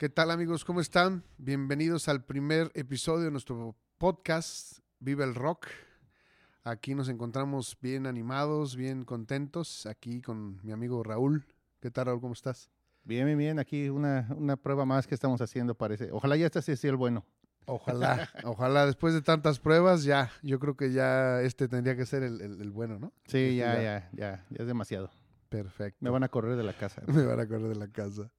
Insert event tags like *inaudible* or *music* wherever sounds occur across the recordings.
¿Qué tal amigos? ¿Cómo están? Bienvenidos al primer episodio de nuestro podcast Vive el Rock. Aquí nos encontramos bien animados, bien contentos, aquí con mi amigo Raúl. ¿Qué tal Raúl? ¿Cómo estás? Bien, bien, bien. Aquí una, una prueba más que estamos haciendo, parece. Ojalá ya este sea el bueno. Ojalá, *laughs* ojalá después de tantas pruebas, ya, yo creo que ya este tendría que ser el, el, bueno, ¿no? Sí, Este ya, ya, ya, ya es demasiado. Perfecto. Me van a correr de la casa. *laughs* Me van a correr de la casa.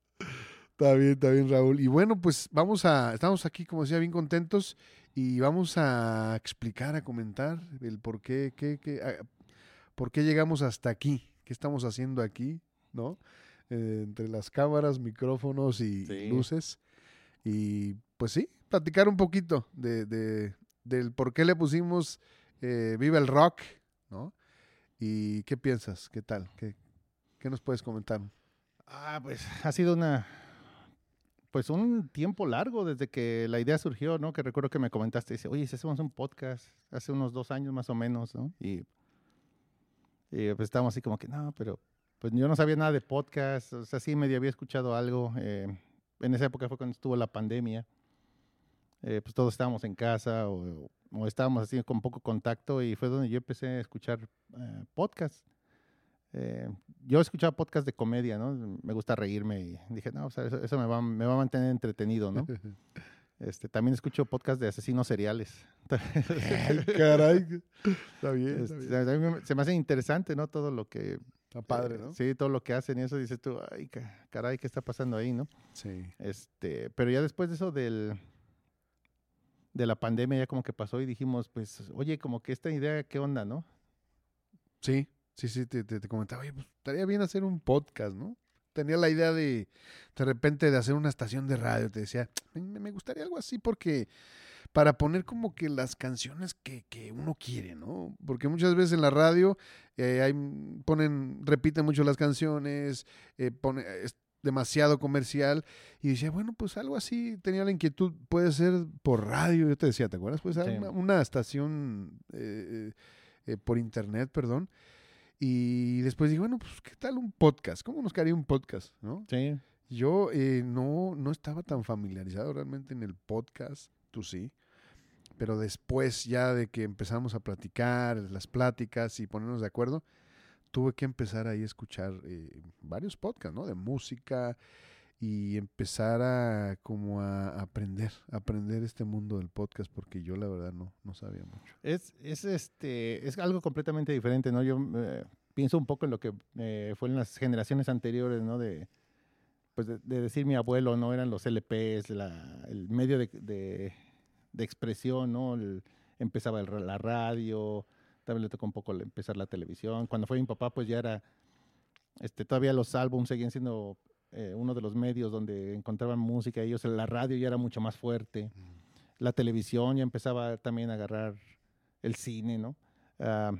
Está bien, está bien, Raúl. Y bueno, pues vamos a, estamos aquí, como decía, bien contentos y vamos a explicar, a comentar el por qué, qué, qué, a- por qué llegamos hasta aquí, qué estamos haciendo aquí, ¿no? Eh, entre las cámaras, micrófonos y Sí. luces. Y pues sí, platicar un poquito de, de- del por qué le pusimos eh, Viva el Rock, ¿no? ¿Y qué piensas? ¿Qué tal? ¿Qué, qué nos puedes comentar? Ah, pues ha sido una. Pues un tiempo largo desde que la idea surgió, ¿no? Que recuerdo que me comentaste, dice, oye, si hacemos un podcast hace unos dos años más o menos, ¿no? Y, y pues estábamos así como que, no, pero pues yo no sabía nada de podcast, o sea, sí medio había escuchado algo. eh, en esa época fue cuando estuvo la pandemia. eh, pues todos estábamos en casa o, o estábamos así con poco contacto y fue donde yo empecé a escuchar eh, podcasts. Eh, yo escuchaba podcasts de comedia, ¿no? Me gusta reírme y dije, no, o sea, eso, eso me, va, me va a mantener entretenido, ¿no? *laughs* Este, también escucho podcasts de asesinos seriales. *laughs* Ay, caray. Está bien, está Este, bien. a mí me- se me hace interesante, ¿no? Todo lo que... Está padre, eh, ¿no? Sí, todo lo que hacen y eso dices tú, ay, ca- caray, ¿qué está pasando ahí, no? Sí. Este, pero ya después de eso del de la pandemia ya como que pasó y dijimos, pues, oye, como que esta idea, ¿qué onda, no? Sí, sí, sí, te, te- te comentaba, oye, pues estaría bien hacer un podcast, ¿no? Tenía la idea de, de repente, de hacer una estación de radio. Te decía, me, gustaría algo así porque, para poner como que las canciones que, que uno quiere, ¿no? Porque muchas veces en la radio eh, hay, ponen, repiten mucho las canciones, eh, pone, es demasiado comercial. Y decía, bueno, pues algo así, tenía la inquietud, puede ser por radio. Yo te decía, ¿te acuerdas? Puede ser Sí. una, una estación eh, eh, por internet, perdón. Y después dije, bueno, pues, ¿qué tal un podcast? ¿Cómo nos quedaría un podcast? ¿no? Sí. Yo eh, no, no estaba tan familiarizado realmente en el podcast, tú sí. Pero después ya de que empezamos a platicar, las pláticas y ponernos de acuerdo, tuve que empezar ahí a escuchar eh, varios podcasts, ¿no? De música y empezar a como a aprender, aprender este mundo del podcast porque yo la verdad no, no sabía mucho. Es, es, este, es algo completamente diferente, ¿no? Yo eh, pienso un poco en lo que eh, fue en las generaciones anteriores, ¿no? De, pues de, de decir mi abuelo, ¿no? Eran los LPs, la, el medio de, de- expresión, ¿no? El- empezaba el la radio, también le tocó un poco empezar la televisión. Cuando fue mi papá, pues ya era, este, todavía los álbumes seguían siendo eh, uno de los medios donde encontraban música. Ellos, la radio ya era mucho más fuerte la televisión ya empezaba también a agarrar el cine, ¿no? Ah,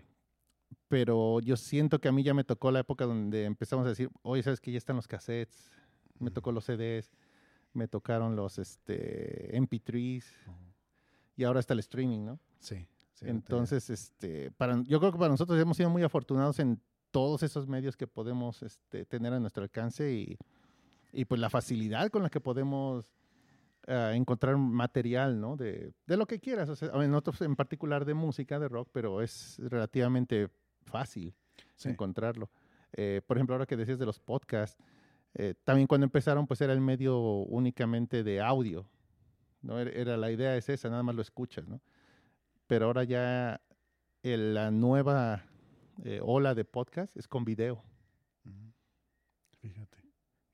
pero yo siento que a mí ya me tocó la época donde empezamos a decir, oye, ¿sabes que Ya están los cassettes, me tocó los CDs, me tocaron los este, MP3s y ahora está el streaming, ¿no? Sí. sí, Entonces, este, para, yo creo que para nosotros hemos sido muy afortunados en todos esos medios que podemos este, tener a nuestro alcance y, y pues la facilidad con la que podemos ah, encontrar material, ¿no? De, de lo que quieras. O sea, en nosotros en particular de música, de rock, pero es relativamente fácil Sí. encontrarlo. Eh, por ejemplo, ahora que decías de los podcasts, eh, también cuando empezaron, pues era el medio únicamente de audio. ¿no? Era, era- la idea es esa, nada más lo escuchas, ¿no? Pero ahora ya el- la nueva eh, ola de podcast es con video. Fíjate.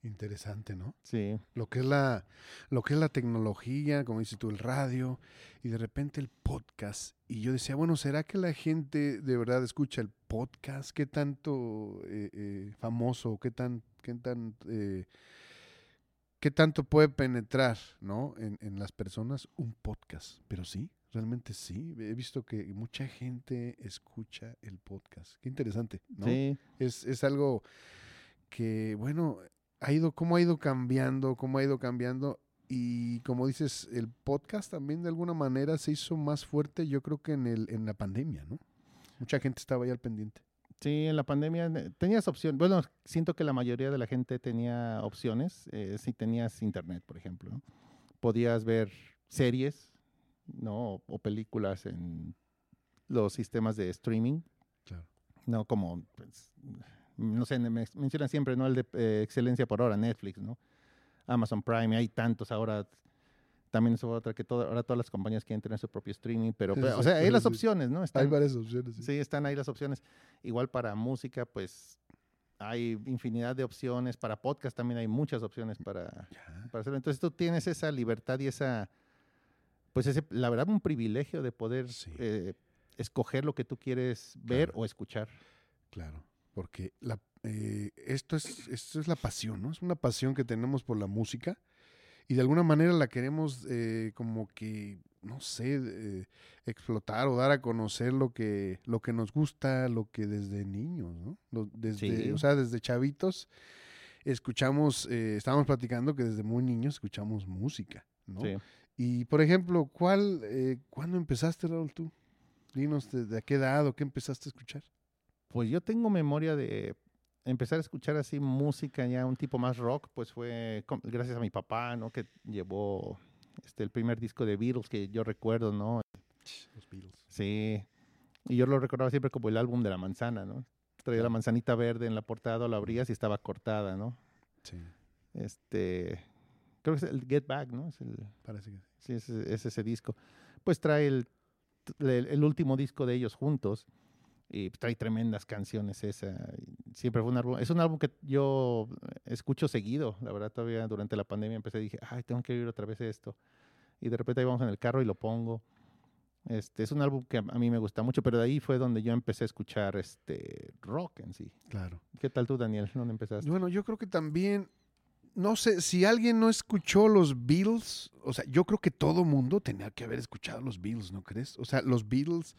Interesante, ¿no? Sí, Lo que es la, lo que es la tecnología, como dices tú, el radio, y de repente el podcast. Y yo decía, bueno, ¿será que la gente de verdad escucha el podcast? ¿Qué tanto eh, eh, famoso, qué tan, qué tan eh, qué tanto puede penetrar, ¿no? En, en las personas un podcast. Pero sí, realmente sí. He visto que mucha gente escucha el podcast. Qué interesante, ¿no? sí, Es, es algo que, bueno, ha ido, cómo ha ido cambiando, cómo ha ido cambiando. Y como dices, el podcast también de alguna manera se hizo más fuerte, yo creo que en, el, en la pandemia, ¿no? Mucha gente estaba ahí al pendiente. Sí, en la pandemia eh, tenías opción. Bueno, siento que la mayoría de la gente tenía opciones. eh, si tenías internet, por ejemplo, ¿no? podías ver series, ¿no? O películas en los sistemas de streaming. Claro. No como, pues, no sé, me mencionan siempre, ¿no? El de eh, excelencia por ahora, Netflix, ¿no? Amazon Prime, hay tantos ahora. También es otra que todo, ahora todas las compañías quieren tener su propio streaming, pero, Sí, pero, sí, o sea, hay las sí. opciones, ¿no? Hay Están- varias opciones. sí. Sí, están ahí las opciones. Igual para música, pues hay infinidad de opciones. Para podcast también hay muchas opciones para, para hacerlo. Entonces tú tienes esa libertad y esa, pues ese, la verdad, un privilegio de poder Sí. eh, escoger lo que tú quieres ver Claro. o escuchar. Claro, porque la, eh, esto, es, esto es la pasión, ¿no? Es una pasión que tenemos por la música y de alguna manera la queremos eh, como que, no sé, eh, explotar o dar a conocer lo que, lo que nos gusta, lo que desde niños, ¿no? Lo- desde, Sí. O sea, desde chavitos escuchamos, eh, estábamos platicando que desde muy niños escuchamos música, ¿no? Sí. Y, por ejemplo, ¿cuál, eh, ¿cuándo empezaste, Raúl, tú? Dinos, ¿de, a qué edad o qué empezaste a escuchar? Pues yo tengo memoria de empezar a escuchar así música ya un tipo más rock, pues fue gracias a mi papá, ¿no? Que llevó este, el primer disco de Beatles que yo recuerdo, ¿no? Los Beatles. Sí. Y yo lo recordaba siempre como el álbum de la manzana, ¿no? Traía la manzanita verde en la portada, lo abrías y estaba cortada, ¿no? Sí, Este, creo que es el Get Back, ¿no? Es, el, parece que sí. sí, es, es ese disco. Pues trae el, el, el último disco de ellos juntos y trae tremendas canciones esa. Siempre fue un álbum, es un álbum que yo escucho seguido, la verdad todavía durante la pandemia empecé y dije, ay, tengo que oír otra vez esto. Y de repente ahí vamos en el carro y lo pongo. Este, es un álbum que a a mí me gusta mucho, pero de ahí fue donde yo empecé a escuchar este rock en sí. Claro. ¿Qué tal tú, Daniel? ¿Dónde empezaste? Bueno, yo creo que también, no sé, si alguien no escuchó los Beatles, o sea, yo creo que todo mundo tenía que haber escuchado los Beatles, ¿no crees? O sea, los Beatles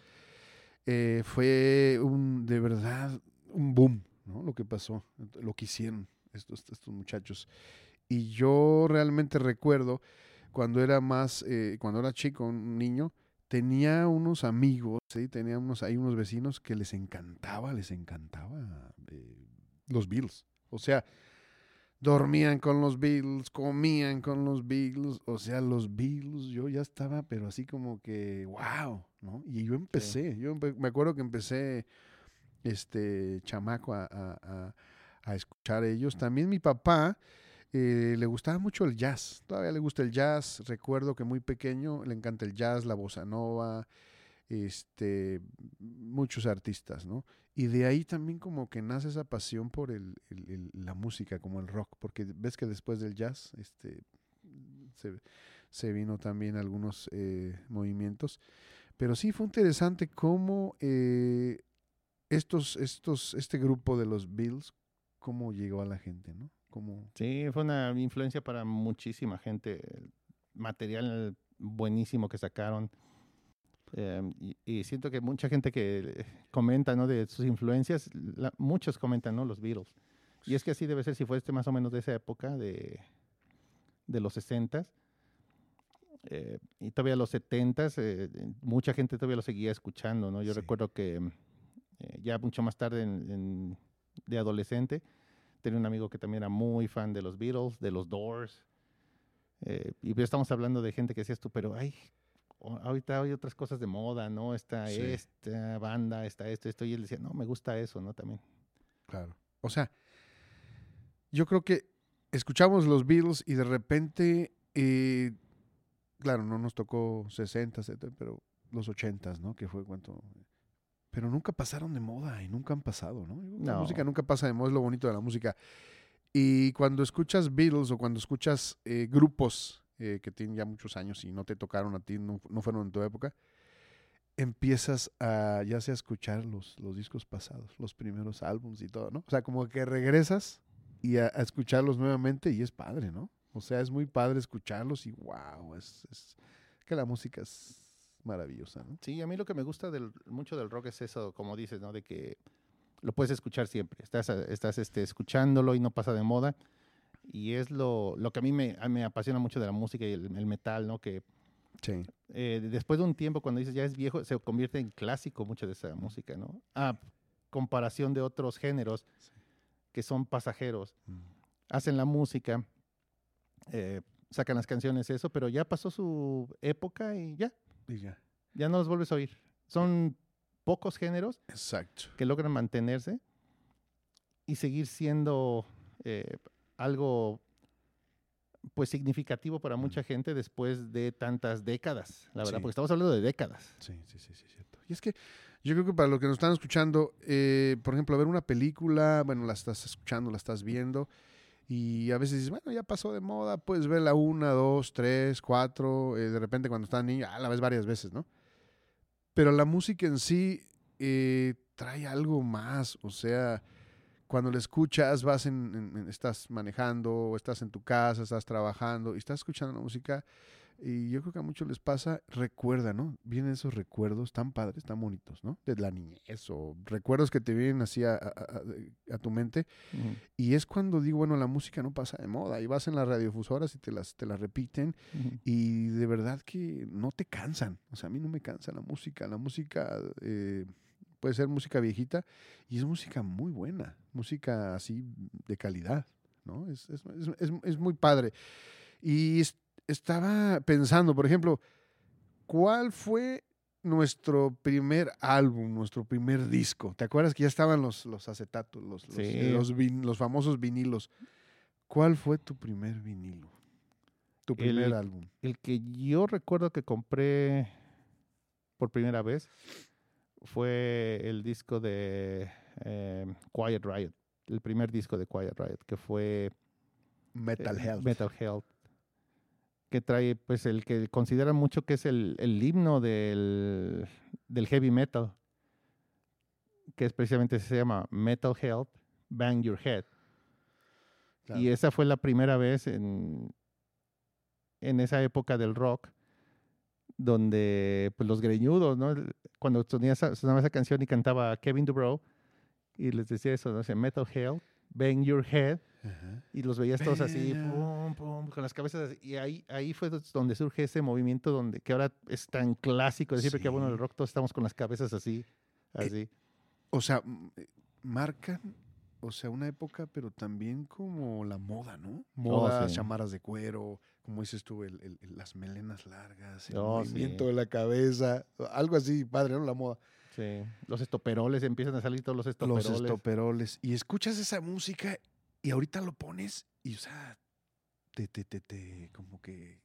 eh, fue un, de verdad, un boom, ¿no? Lo que pasó, lo que hicieron estos, estos muchachos. Y yo realmente recuerdo cuando era más, eh, cuando era chico, un niño, tenía unos amigos, ¿sí? tenía unos, hay unos vecinos que les encantaba, les encantaba eh, los Beatles. O sea, dormían con los Beatles, comían con los Beatles, o sea, los Beatles, yo ya estaba, pero así como que, wow, ¿no? Y yo empecé, yo me acuerdo que empecé, este, chamaco a, a- a- a escuchar ellos. También mi papá eh, le gustaba mucho el jazz, todavía le gusta el jazz, recuerdo que muy pequeño le encanta el jazz, la bossa nova, este, muchos artistas, ¿no? Y de ahí también como que nace esa pasión por el, el- el- la música, como el rock, porque ves que después del jazz, este, se, se vino también algunos eh, movimientos. Pero sí fue interesante cómo eh, estos, estos, este grupo de los Bills, cómo llegó a la gente, ¿no? Cómo, Sí, fue una influencia para muchísima gente. Material buenísimo que sacaron. Eh, y, siento que mucha gente que comenta ¿no? de sus influencias, la- muchos comentan ¿no? los Beatles. Y es que así debe ser si fuiste más o menos de esa época, de, de los 60 eh, y todavía los 70 mucha gente todavía lo seguía escuchando. ¿no? Yo Sí. recuerdo que eh, ya mucho más tarde, en- en- de adolescente, tenía un amigo que también era muy fan de los Beatles, de los Doors. eh, y ya estamos hablando de gente que decías tú, pero ay, ahorita hay otras cosas de moda, ¿no? Está Sí. esta banda, está esto, esto. Y él decía, no, me gusta eso, ¿no? También. Claro. O sea, yo creo que escuchamos los Beatles y de repente, eh, claro, no nos tocó 60, 70, pero los 80, ¿no? Que fue cuando... Pero nunca pasaron de moda y nunca han pasado, ¿no? La No. música nunca pasa de moda, es lo bonito de la música. Y cuando escuchas Beatles o cuando escuchas eh, grupos eh, que tienen ya muchos años y no te tocaron a ti, no, no fueron en tu época, empiezas a ya sea escuchar los, los discos pasados, los primeros álbums y todo, ¿no? O sea, como que regresas y a, a escucharlos nuevamente y es padre, ¿no? O sea, es muy padre escucharlos y wow, es, es que la música es maravillosa, ¿no? Sí, a mí lo que me gusta del, mucho del rock es eso, como dices, ¿no? De que lo puedes escuchar siempre. Estás, a- estás este, escuchándolo y no pasa de moda. Y es lo, lo que a mí me, a- me apasiona mucho de la música y el, el metal, ¿no? Que Sí. eh, después de un tiempo, cuando dices ya es viejo, se convierte en clásico mucha de esa música, ¿no? Ah, comparación de otros géneros Sí. que son pasajeros. Mm. Hacen la música, eh, sacan las canciones, eso, pero ya pasó su época y ya, Y ya. ya no los vuelves a oír. Son pocos géneros Exacto. que logran mantenerse y seguir siendo eh, algo pues significativo para mucha gente después de tantas décadas, la verdad, Sí. porque estamos hablando de décadas. Sí, sí, sí, sí, cierto. Y es que yo creo que para los que nos están escuchando, eh, por ejemplo, ver una película, bueno, la estás escuchando, la estás viendo, y a veces dices, bueno, ya pasó de moda, puedes verla una, dos, tres, cuatro, eh, de repente cuando estás niño, ah, la ves varias veces, ¿no? Pero la música en sí eh, trae algo más, o sea, cuando la escuchas, vas en, estás manejando, estás en tu casa, estás trabajando, y estás escuchando la música, y yo creo que a muchos les pasa, recuerda, ¿no? Vienen esos recuerdos tan padres, tan bonitos, ¿no? De la niñez o recuerdos que te vienen así a, a- a- tu mente. Ujú, Y es cuando digo, bueno, la música no pasa de moda. Y vas en las radiofusoras y te las, te las repiten. ujú. Y de verdad que no te cansan. O sea, a mí no me cansa la música. La música eh, puede ser música viejita y es música muy buena. Música así de calidad, ¿no? Es, es, es- es- es muy padre. Y es- estaba pensando, por ejemplo, ¿cuál fue nuestro primer álbum, nuestro primer disco? ¿Te acuerdas que ya estaban los, los acetatos, los, los, Sí. los vin- los famosos vinilos? ¿Cuál fue tu primer vinilo? Tu primer El- álbum. El que yo recuerdo que compré por primera vez fue el disco de eh, Quiet Riot, el primer disco de Quiet Riot, que fue Metal eh, Health. Metal Health, que trae pues el que consideran mucho que es el, el himno del, del heavy metal, que es precisamente se llama Metal Health, Bang Your Head. Claro. Y esa fue la primera vez en, en esa época del rock donde pues los greñudos, ¿no? Cuando sonía esa, sonaba esa canción y cantaba Kevin DuBrow y les decía eso, ¿no? O sea, Metal Hell, Bang Your Head Ajá. y los veías todos así, pum, pum, con las cabezas así. Y ahí, ahí fue donde surge ese movimiento donde, que ahora es tan clásico, de siempre que bueno, Sí. el rock todos estamos con las cabezas así, así. O sea, eh, marcan, o sea, una época, pero también como la moda, ¿no? Moda, Oh, sí. chamarras de cuero, como dices tú, el- el- el- las melenas largas, el Oh, movimiento sí. de la cabeza, algo así, padre, ¿no? La moda. Sí. Los estoperoles, empiezan a salir todos los estoperoles. Los estoperoles. Y escuchas esa música y ahorita lo pones y, o sea, te, te, te, te, como que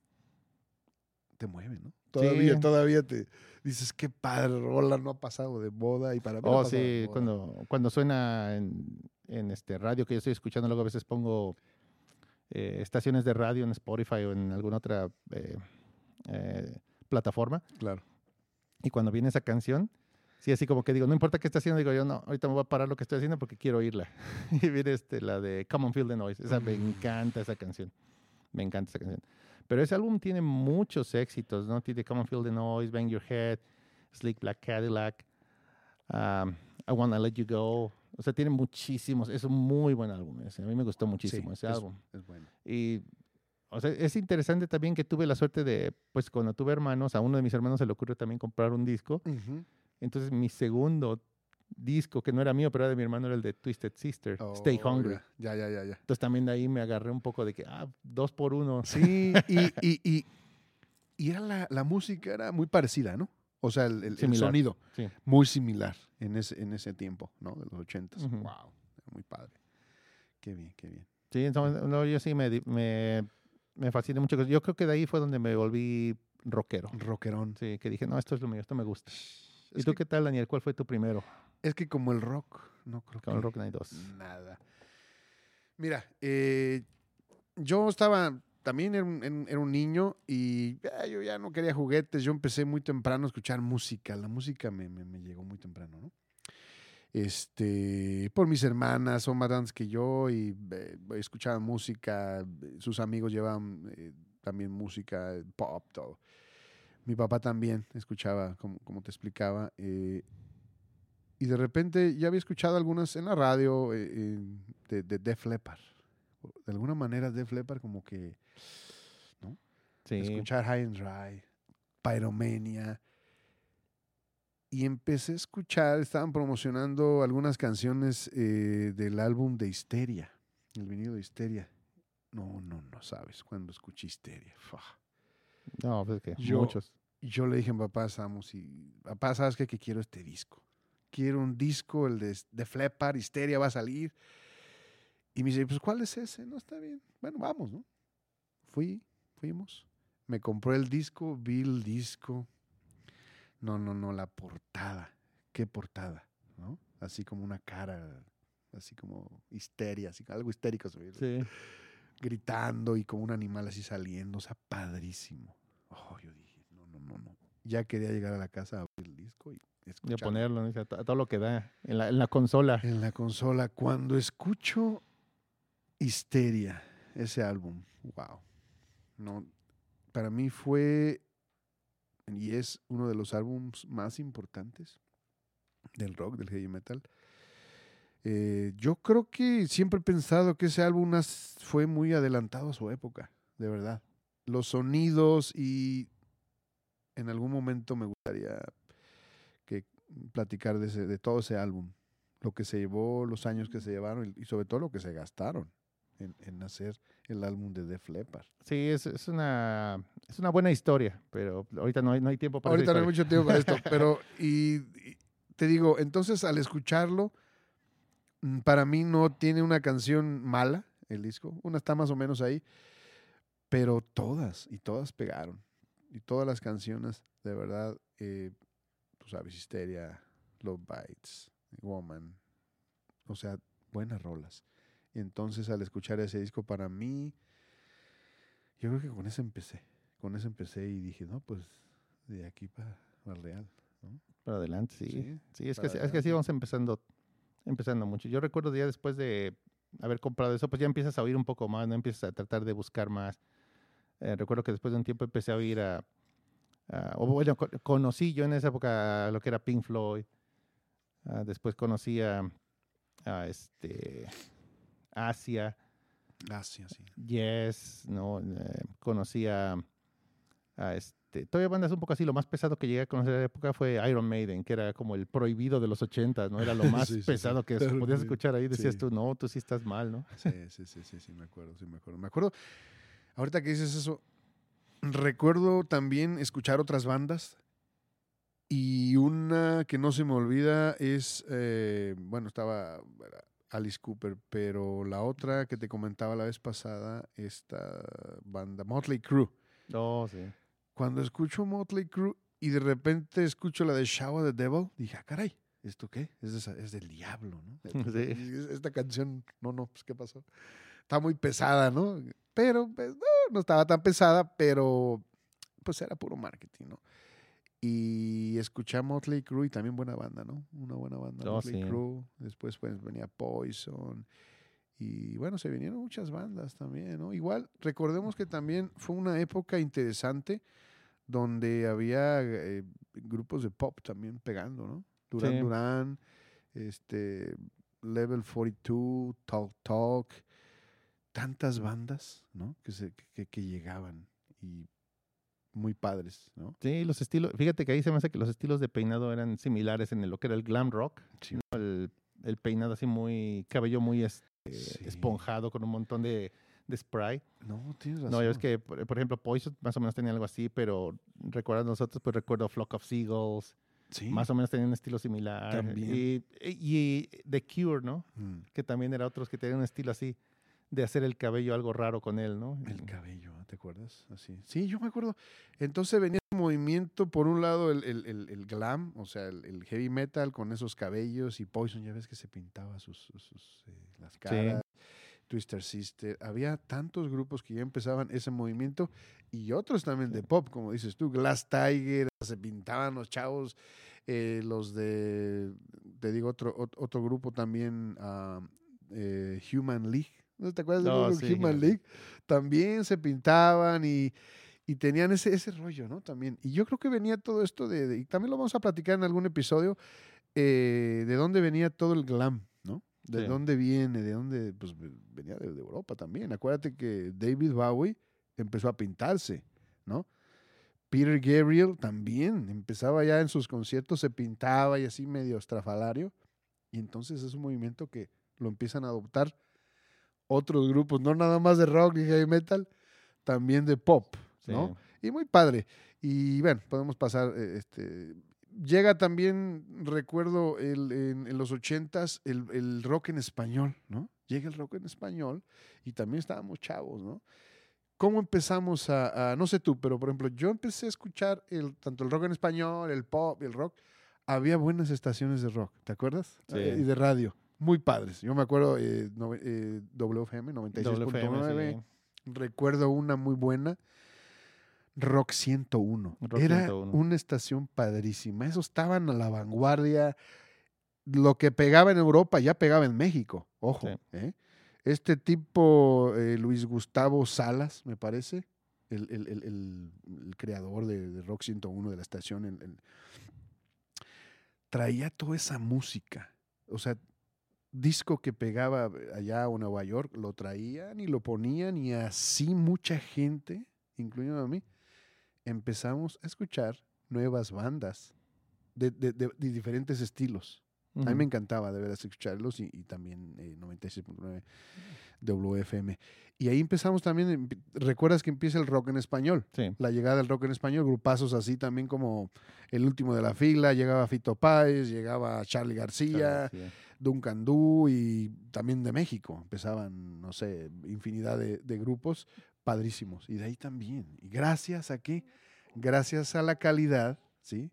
te mueve, ¿no? Todavía, Sí. todavía te dices, qué padre, rola, no ha pasado de moda y para mí Oh, sí, cuando, cuando suena en, en este radio que yo estoy escuchando, luego a veces pongo eh, estaciones de radio en Spotify o en alguna otra eh, eh, plataforma. Claro. Y cuando viene esa canción, sí, así como que digo, no importa qué está haciendo, digo yo, no, ahorita me voy a parar lo que estoy haciendo porque quiero oírla. *laughs* y viene este, la de Come on Feel the Noise. Esa me encanta esa canción. Me encanta esa canción. Pero ese álbum tiene muchos éxitos, ¿no? Tiene Come on Feel the Noise, Bang Your Head, Sleek Black Cadillac, um, I Wanna Let You Go. O sea, tiene muchísimos. Es un muy buen álbum ese. A mí me gustó muchísimo Sí, ese es- álbum. Es bueno. Y, o sea, es interesante también que tuve la suerte de, pues cuando tuve hermanos, a uno de mis hermanos se le ocurrió también comprar un disco. Ujú. Entonces mi segundo disco, que no era mío, pero era de mi hermano, era el de Twisted Sister, Stay Oh, Hungry. Ya, ya, ya, ya. Entonces también de ahí me agarré un poco de que, ah, dos por uno. Sí, y, y, y, y era la, la música era muy parecida, ¿no? O sea, el, el- sonido sí. muy similar en ese, en ese tiempo, ¿no? De los ochentas. Ujú. Wow, muy padre. Qué bien, qué bien. Sí, entonces, no, yo sí me, me, me fascina mucho. Yo creo que de ahí fue donde me volví rockero. Rockerón. Sí, que dije, no, esto es lo mío, esto me gusta. ¿Y Es tú que, qué tal, Daniel? ¿Cuál fue tu primero es que como el rock, no creo el que Rock Night 2? nada. Mira, eh, yo estaba, también era un, en- era un niño y ah, yo ya no quería juguetes. Yo empecé muy temprano a escuchar música. La música me, me- me llegó muy temprano, ¿no? Este, por mis hermanas, son más grandes que yo y eh, escuchaban música. Sus amigos llevaban eh, también música, pop, todo. Mi papá también escuchaba, como, como te explicaba. eh, y de repente ya había escuchado algunas en la radio eh, de, de Def Leppard. De alguna manera Def Leppard como que Sí, escuchar High and Dry, Pyromania. y empecé a escuchar, estaban promocionando algunas canciones eh, del álbum de Histeria, el venido de Histeria. No, no, no sabes cuando escuché Histeria. Fua. No, pues es que Yo- muchos. Yo le dije a mi papá, Samus, y papá, ¿sabes qué? Que quiero este disco. Quiero un disco, el de, de Flepar, Histeria va a salir. Y me dice, pues, ¿cuál es ese? No, está bien. Bueno, vamos, ¿no? Fui, fuimos. Me compró el disco, vi el disco. No, no, no, la portada. ¿Qué portada? ¿No? Así como una cara, así como histeria, así, algo histérico. Sí. Gritando y como un animal así saliendo, o sea, padrísimo. Oh, yo dije, no, no, no, no. Ya quería llegar a la casa a abrir el disco y escucharlo. ponerlo, ¿no? O sea, to- a todo lo que da en la, en la consola. En la consola, cuando escucho Histeria, ese álbum, wow. No, para mí fue y es uno de los álbums más importantes del rock, del heavy metal. Eh, yo creo que siempre he pensado que ese álbum fue muy adelantado a su época, de verdad. Los sonidos y en algún momento me gustaría que platicar de, ese- de todo ese álbum, lo que se llevó, los años que se llevaron y, sobre todo lo que se gastaron en, en hacer el álbum de Def Leppard. Sí, es, es una es una buena historia, pero ahorita no hay, no hay tiempo para Ahorita no hay mucho tiempo para esto, *laughs* pero y, y te digo, entonces al escucharlo, para mí no tiene una canción mala el disco, una está más o menos ahí, pero todas y todas pegaron y todas las canciones de verdad, eh, tú sabes, Histeria, Love Bites, Woman, o sea, buenas rolas. Y entonces al escuchar ese disco para mí, yo creo que con eso empecé, con eso empecé y dije, no, pues de aquí para el Real. ¿no? Para adelante, sí. Sí, Sí, es, que, así- es que así adelante. vamos empezando, empezando mucho. Yo recuerdo ya después de haber comprado eso, pues ya empiezas a oír un poco más, no empiezas a tratar de buscar más. Eh, recuerdo que después de un tiempo empecé a oír a, a- o bueno, co- conocí yo en esa época lo que era Pink Floyd. Ah, después conocí a, a este Asia, Ah, sí. Yes, no, Eh, conocí a, a este, todavía bandas un poco así, lo más pesado que llegué a conocer en la época fue Iron Maiden, que era como el prohibido de los 80, ¿no? Era lo *laughs* más Sí, sí, sí. pesado que podías escuchar ahí, decías sí. tú, no, tú sí estás mal, ¿no? Sí, sí, sí, sí, sí, me acuerdo, sí, me acuerdo. Me acuerdo, ahorita que dices eso, recuerdo también escuchar otras bandas y una que no se me olvida es, eh, bueno, estaba Alice Cooper, pero la otra que te comentaba la vez pasada, esta banda, Motley Crue. No, sí. Cuando escucho Motley Crue y de repente escucho la de Shower the Devil, dije, ah, caray, ¿esto qué? Es, de esa- es del diablo, ¿no? *laughs* Sí. Esta canción, no, no, pues, ¿qué pasó? Está muy pesada, ¿no? Pero, pues, no, no estaba tan pesada, pero, pues, era puro marketing, ¿no? Y escuché a Motley Crue y también buena banda, ¿no? Una buena banda, Oh, Motley sí. Crue. Después, pues, venía Poison. Y bueno, se vinieron muchas bandas también, ¿no? Igual, recordemos que también fue una época interesante donde había eh, grupos de pop también pegando, ¿no? Duran Sí. Duran, este, Level 42, Talk Talk, tantas bandas, ¿no? Que, se, que, que llegaban y muy padres, ¿no? Sí, los estilos, fíjate que ahí se me hace que los estilos de peinado eran similares en el- lo que era el glam rock, Sí. ¿no? el, el peinado así muy, cabello muy Sí. esponjado con un montón de, de spray. No, tienes razón. No, ves que, por, por ejemplo, Poison más o menos tenía algo así, pero recuerdas nosotros, pues recuerdo Flock of Seagulls, sí. más o menos tenía un estilo similar. También. Y, y The Cure, ¿no? Mm, Que también era otros que tenían un estilo así de hacer el cabello algo raro con él, ¿no? El cabello, ¿te acuerdas? Así. Sí, yo me acuerdo. Entonces venía el movimiento, por un lado, el, el- el- el glam, o sea, el, heavy metal con esos cabellos y Poison, ya ves que se pintaba sus, sus- sus, eh, las caras. Twister Sister. Había tantos grupos que ya empezaban ese movimiento y otros también de pop, como dices tú. Glass Tiger, se pintaban los chavos. eh, los de, te digo, otro, ot- otro grupo también, ah, eh, Human League. ¿No te acuerdas No, de sí, Human League? También se pintaban y, y tenían ese, ese rollo, ¿no? También. Y yo creo que venía todo esto de, de- y también lo vamos a platicar en algún episodio, eh, de dónde venía todo el glam, ¿no? De Sí. dónde viene, de dónde, pues ve- venía de, de Europa también. Acuérdate que David Bowie empezó a pintarse, ¿no? Peter Gabriel también empezaba ya en sus conciertos, se pintaba y así medio estrafalario. Y entonces es un movimiento que lo empiezan a adoptar otros grupos, no nada más de rock y heavy metal, también de pop, ¿no? Y muy padre. Y bueno, podemos pasar, eh, este, llega también, recuerdo, el, en, los ochentas, el, el rock en español, ¿no? Llega el rock en español y también estábamos chavos, ¿no? ¿Cómo empezamos a, no sé tú, pero por ejemplo, yo empecé a escuchar el, tanto el rock en español, el pop, el rock. Había buenas estaciones de rock, ¿te acuerdas? Sí. y de radio, muy padres. Yo me acuerdo eh, eh, WFM 96.9. Recuerdo una muy buena, Rock 101. Era una estación padrísima. Esos estaban a la vanguardia. Lo que pegaba en Europa ya pegaba en México. Ojo. ¿eh? Este tipo, eh, Luis Gustavo Salas, me parece, el, creador de, Rock 101 de la estación, traía toda esa música. O sea, disco que pegaba allá a Nueva York, lo traían y lo ponían y así mucha gente, incluyendo a mí, empezamos a escuchar nuevas bandas de diferentes estilos. A mí me encantaba de veras escucharlos y, también eh, 96.9 WFM. Y ahí empezamos también, recuerdas que empieza el rock en español, sí. la llegada del rock en español, grupazos así también como el último de la fila, llegaba Fito Páez, llegaba Charlie García, Duncan Du y también de México, empezaban, no sé, infinidad de, de grupos padrísimos. Y de ahí también, y gracias a qué, gracias a la calidad, ¿sí?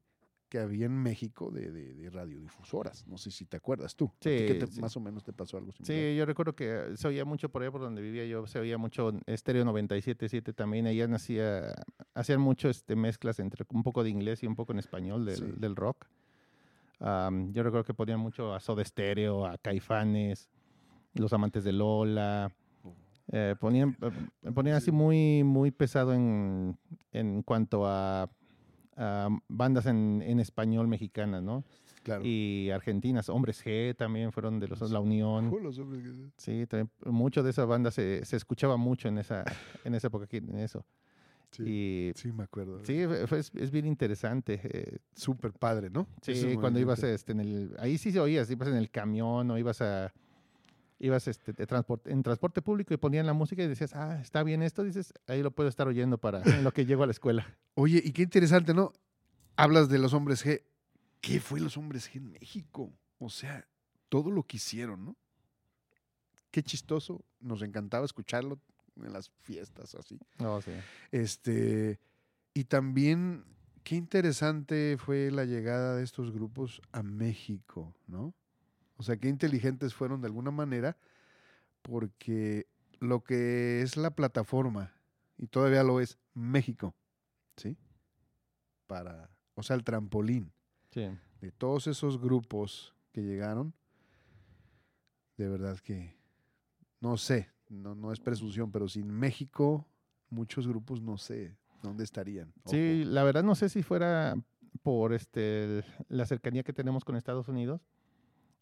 Que había en México de, de, radiodifusoras. No sé si te acuerdas tú. Sí, Más o menos te pasó algo similar. Sí, yo recuerdo que se oía mucho por ahí por donde vivía yo, se oía mucho Estéreo 97.7 también. Allá nacía, hacían mucho este, mezclas entre un poco de inglés y un poco en español del, del rock. yo recuerdo que ponían mucho a Soda Stereo, a Caifanes, Los Amantes de Lola. Eh, ponían, eh, ponían así muy, muy pesado en, en cuanto a bandas en, en, español mexicanas, ¿no? Claro. Y argentinas, Hombres G también fueron de los, La Unión. los hombres G. Sí, también, mucho de esa banda se, se, escuchaba mucho en esa, en esa época, en eso. Sí, sí, me acuerdo. Sí, es, es bien interesante. Eh. Súper padre, ¿no? Sí, cuando ibas este, en el... Ahí sí se oías, ibas en el camión o ibas a ibas este, transporte, en transporte público y ponían la música y decías, ah, está bien esto, dices, ahí lo puedo estar oyendo para lo que llego a la escuela. Oye, y qué interesante, ¿no? Hablas de los hombres G. ¿Qué fue los hombres G en México? O sea, todo lo que hicieron, ¿no? Qué chistoso, nos encantaba escucharlo en las fiestas así. Oh, sí. Este, y también qué interesante fue la llegada de estos grupos a México, ¿no? O sea, qué inteligentes fueron de alguna manera, porque lo que es la plataforma, y todavía lo es, México, ¿sí? Para, o sea, el trampolín de todos esos grupos que llegaron, de verdad que, no sé, no, no es presunción, pero sin México, muchos grupos no sé dónde estarían. Sí, la verdad no sé si fuera por este la cercanía que tenemos con Estados Unidos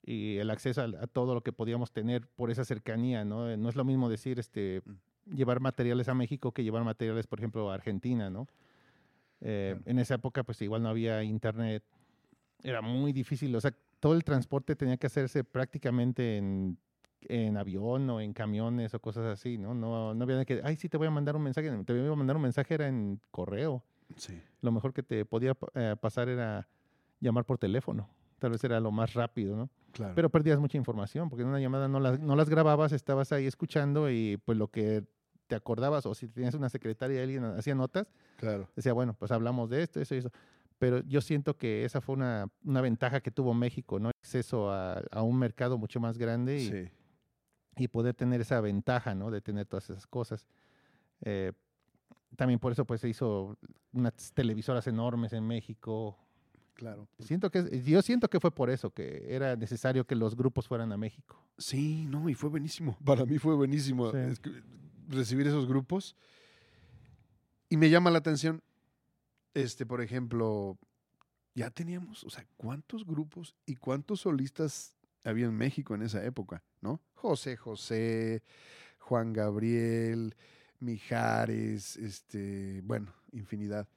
y el acceso a, todo lo que podíamos tener por esa cercanía, ¿no? No es lo mismo decir, este, mm. llevar materiales a México que llevar materiales, por ejemplo, a Argentina, ¿no? Eh, en esa época, pues igual no había internet, era muy difícil, o sea, todo el transporte tenía que hacerse prácticamente en, en avión o en camiones o cosas así, ¿no? No, no había que, ay, sí, te voy a mandar un mensaje, te voy a mandar un mensaje, era en correo. Sí. Lo mejor que te podía eh, pasar era llamar por teléfono tal vez era lo más rápido, ¿no? Claro. Pero perdías mucha información, porque en una llamada no las, no las grababas, estabas ahí escuchando y pues lo que te acordabas, o si tenías una secretaria y alguien hacía notas, claro. decía, bueno, pues hablamos de esto, eso y eso. Pero yo siento que esa fue una, una ventaja que tuvo México, ¿no? Acceso a, a un mercado mucho más grande y, sí. y, poder tener esa ventaja, ¿no? De tener todas esas cosas. Eh, también por eso pues se hizo unas televisoras enormes en México, Claro. Siento que, yo siento que fue por eso, que era necesario que los grupos fueran a México. Sí, no, y fue buenísimo. Para mí fue buenísimo recibir esos grupos. Y me llama la atención, este, por ejemplo, ya teníamos, o sea, ¿cuántos grupos y cuántos solistas había en México en esa época, no? José José, Juan Gabriel, Mijares, este, bueno, infinidad.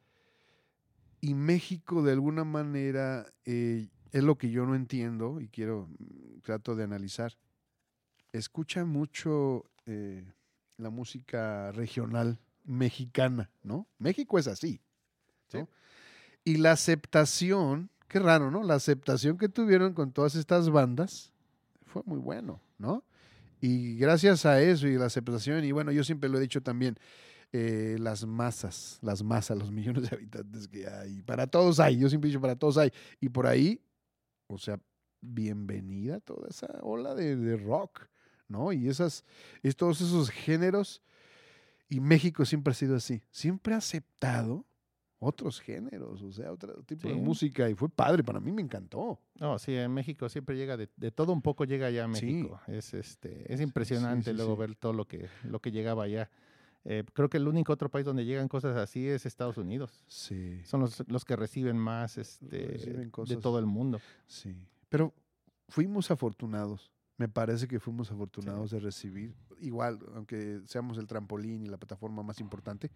Y México, de alguna manera, eh, es lo que yo no entiendo y quiero, mm, trato de analizar. Escucha mucho eh, la música regional mexicana, ¿no? México es así. ¿no? Y la aceptación, qué raro, ¿no? La aceptación que tuvieron con todas estas bandas fue muy bueno, ¿no? Y gracias a eso y la aceptación, y bueno, yo siempre lo he dicho también, eh, las masas, las masas, los millones de habitantes que hay, para todos hay, yo siempre he dicho, para todos hay. Y por ahí, o sea, bienvenida toda esa ola de, de rock, ¿no? Y esas, es todos esos géneros. Y México siempre ha sido así, siempre ha aceptado otros géneros, o sea, otro tipo de Sí. música. Y fue padre, para mí me encantó. No, sí, en México siempre llega de, de todo un poco llega allá a Sí. México. Es este, es impresionante sí, luego sí. ver todo lo que, lo que llegaba allá. Eh, creo que el único otro país donde llegan cosas así es Estados Unidos. Sí, Son los, los que reciben más este, Reciben de cosas. todo el mundo. sí. Pero fuimos afortunados. Me parece que fuimos afortunados de recibir, igual, aunque seamos el trampolín y la plataforma más importante,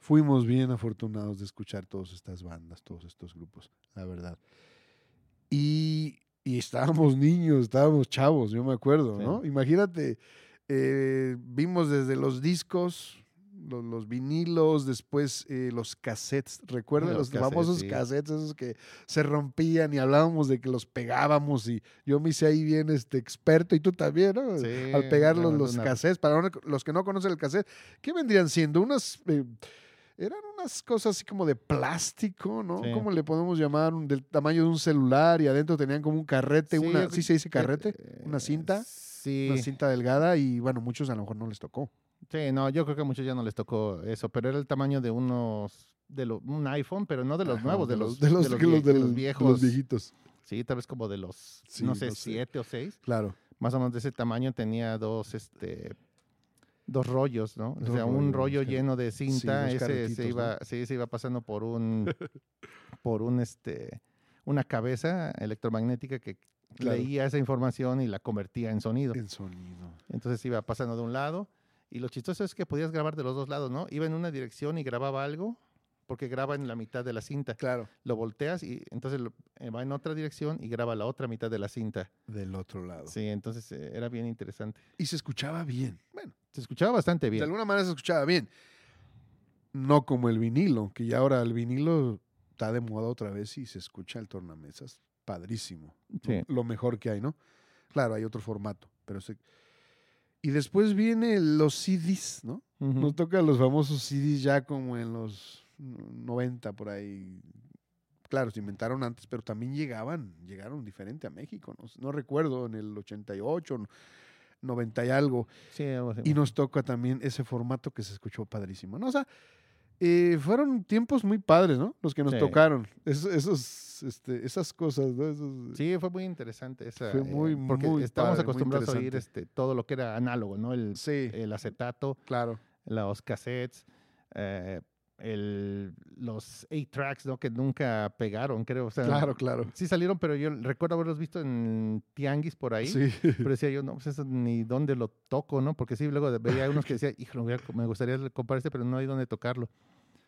fuimos bien afortunados de escuchar todas estas bandas, todos estos grupos, la verdad. Y, y estábamos *laughs* niños, estábamos chavos, yo me acuerdo, Sí. ¿no? Imagínate, eh, vimos desde los discos, los, los vinilos, después eh, los cassettes, ¿recuerdan Los los, cassettes, famosos sí. cassettes esos que se rompían y hablábamos de que los pegábamos y yo me hice ahí bien este experto y tú también, ¿no? Sí, Al pegar los, no, los una- cassettes, para no- los que no conocen el cassette, ¿qué vendrían siendo? Unas... eh, eran unas cosas así como de plástico, ¿no? Sí. ¿Cómo le podemos llamar? Un- del tamaño de un celular y adentro tenían como un carrete, Sí, una, ¿sí se dice carrete? ¿Una eh, cinta? Sí, Una cinta delgada y bueno, muchos a lo mejor no les tocó. sí, no, yo creo que a muchos ya no les tocó eso, pero era el tamaño de unos, de lo- un iPhone, pero no de los Ajá, nuevos, de los, de los, de los que los- vie- de los los- de viejos. los viejitos. Sí, tal vez como de los, Sí, no sé, no sé. siete o seis. Claro. Más o menos de ese tamaño tenía dos, este, dos rollos, ¿no? Dos o sea, un rollo sí. lleno de cinta, dos ese se ¿no? iba, sí, se iba pasando por un, *laughs* por un, este, una cabeza electromagnética que Claro. leía esa información y la convertía en sonido. En sonido. Entonces iba pasando de un lado y lo chistoso es que podías grabar de los dos lados, ¿no? Iba en una dirección y grababa algo porque graba en la mitad de la cinta. Claro. Lo volteas y entonces lo- eh, va en otra dirección y graba la otra mitad de la cinta. Del otro lado. Sí, entonces eh, era bien interesante. Y se escuchaba bien. Bueno, Se escuchaba bastante de bien. alguna manera se escuchaba bien. No como el vinilo, que ya ahora el vinilo está de moda otra vez y se escucha el tornamesas padrísimo. Sí. Lo mejor que hay, ¿no? Claro, hay otro formato, pero se... Y después viene los CDs, ¿no? Ujú. Nos tocan los famosos CDs ya como en los 90 por ahí. Claro, se inventaron antes, pero también llegaban, llegaron diferente a México. No, no recuerdo, en el 88, no- 90 y algo. Sí, algo así. Y nos toca también ese formato que se escuchó padrísimo. ¿no? O sea, eh, fueron tiempos muy padres, ¿no? Los que nos Sí. tocaron. Es- esos, este, esas cosas, ¿no? Esos- Sí, fue muy interesante esa. Fue eh, muy, porque muy estamos padre, muy acostumbrados a oír este, todo lo que era análogo, ¿no? El, sí, el acetato, claro. los cassettes, eh, el, los eight tracks, ¿no? Que nunca pegaron, creo. O sea, Claro, claro. Sí salieron, pero yo recuerdo haberlos visto en tianguis por ahí. Sí. Pero decía yo, no, pues eso ni dónde lo toco, ¿no? Porque sí, luego veía unos que decía, hijo, me gustaría comprar este, pero no hay dónde tocarlo.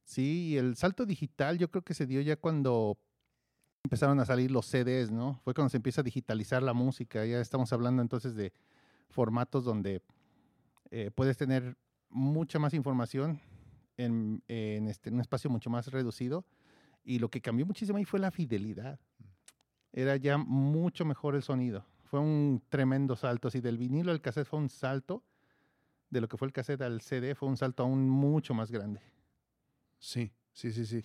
Sí, y el salto digital yo creo que se dio ya cuando empezaron a salir los CDs, ¿no? Fue cuando se empieza a digitalizar la música. Ya estamos hablando entonces de formatos donde eh, puedes tener mucha más información en, en este, un espacio mucho más reducido. Y lo que cambió muchísimo ahí fue la fidelidad. Era ya mucho mejor el sonido. Fue un tremendo salto. Así del vinilo al cassette fue un salto. De lo que fue el cassette al CD fue un salto aún mucho más grande. Sí, sí, sí, sí.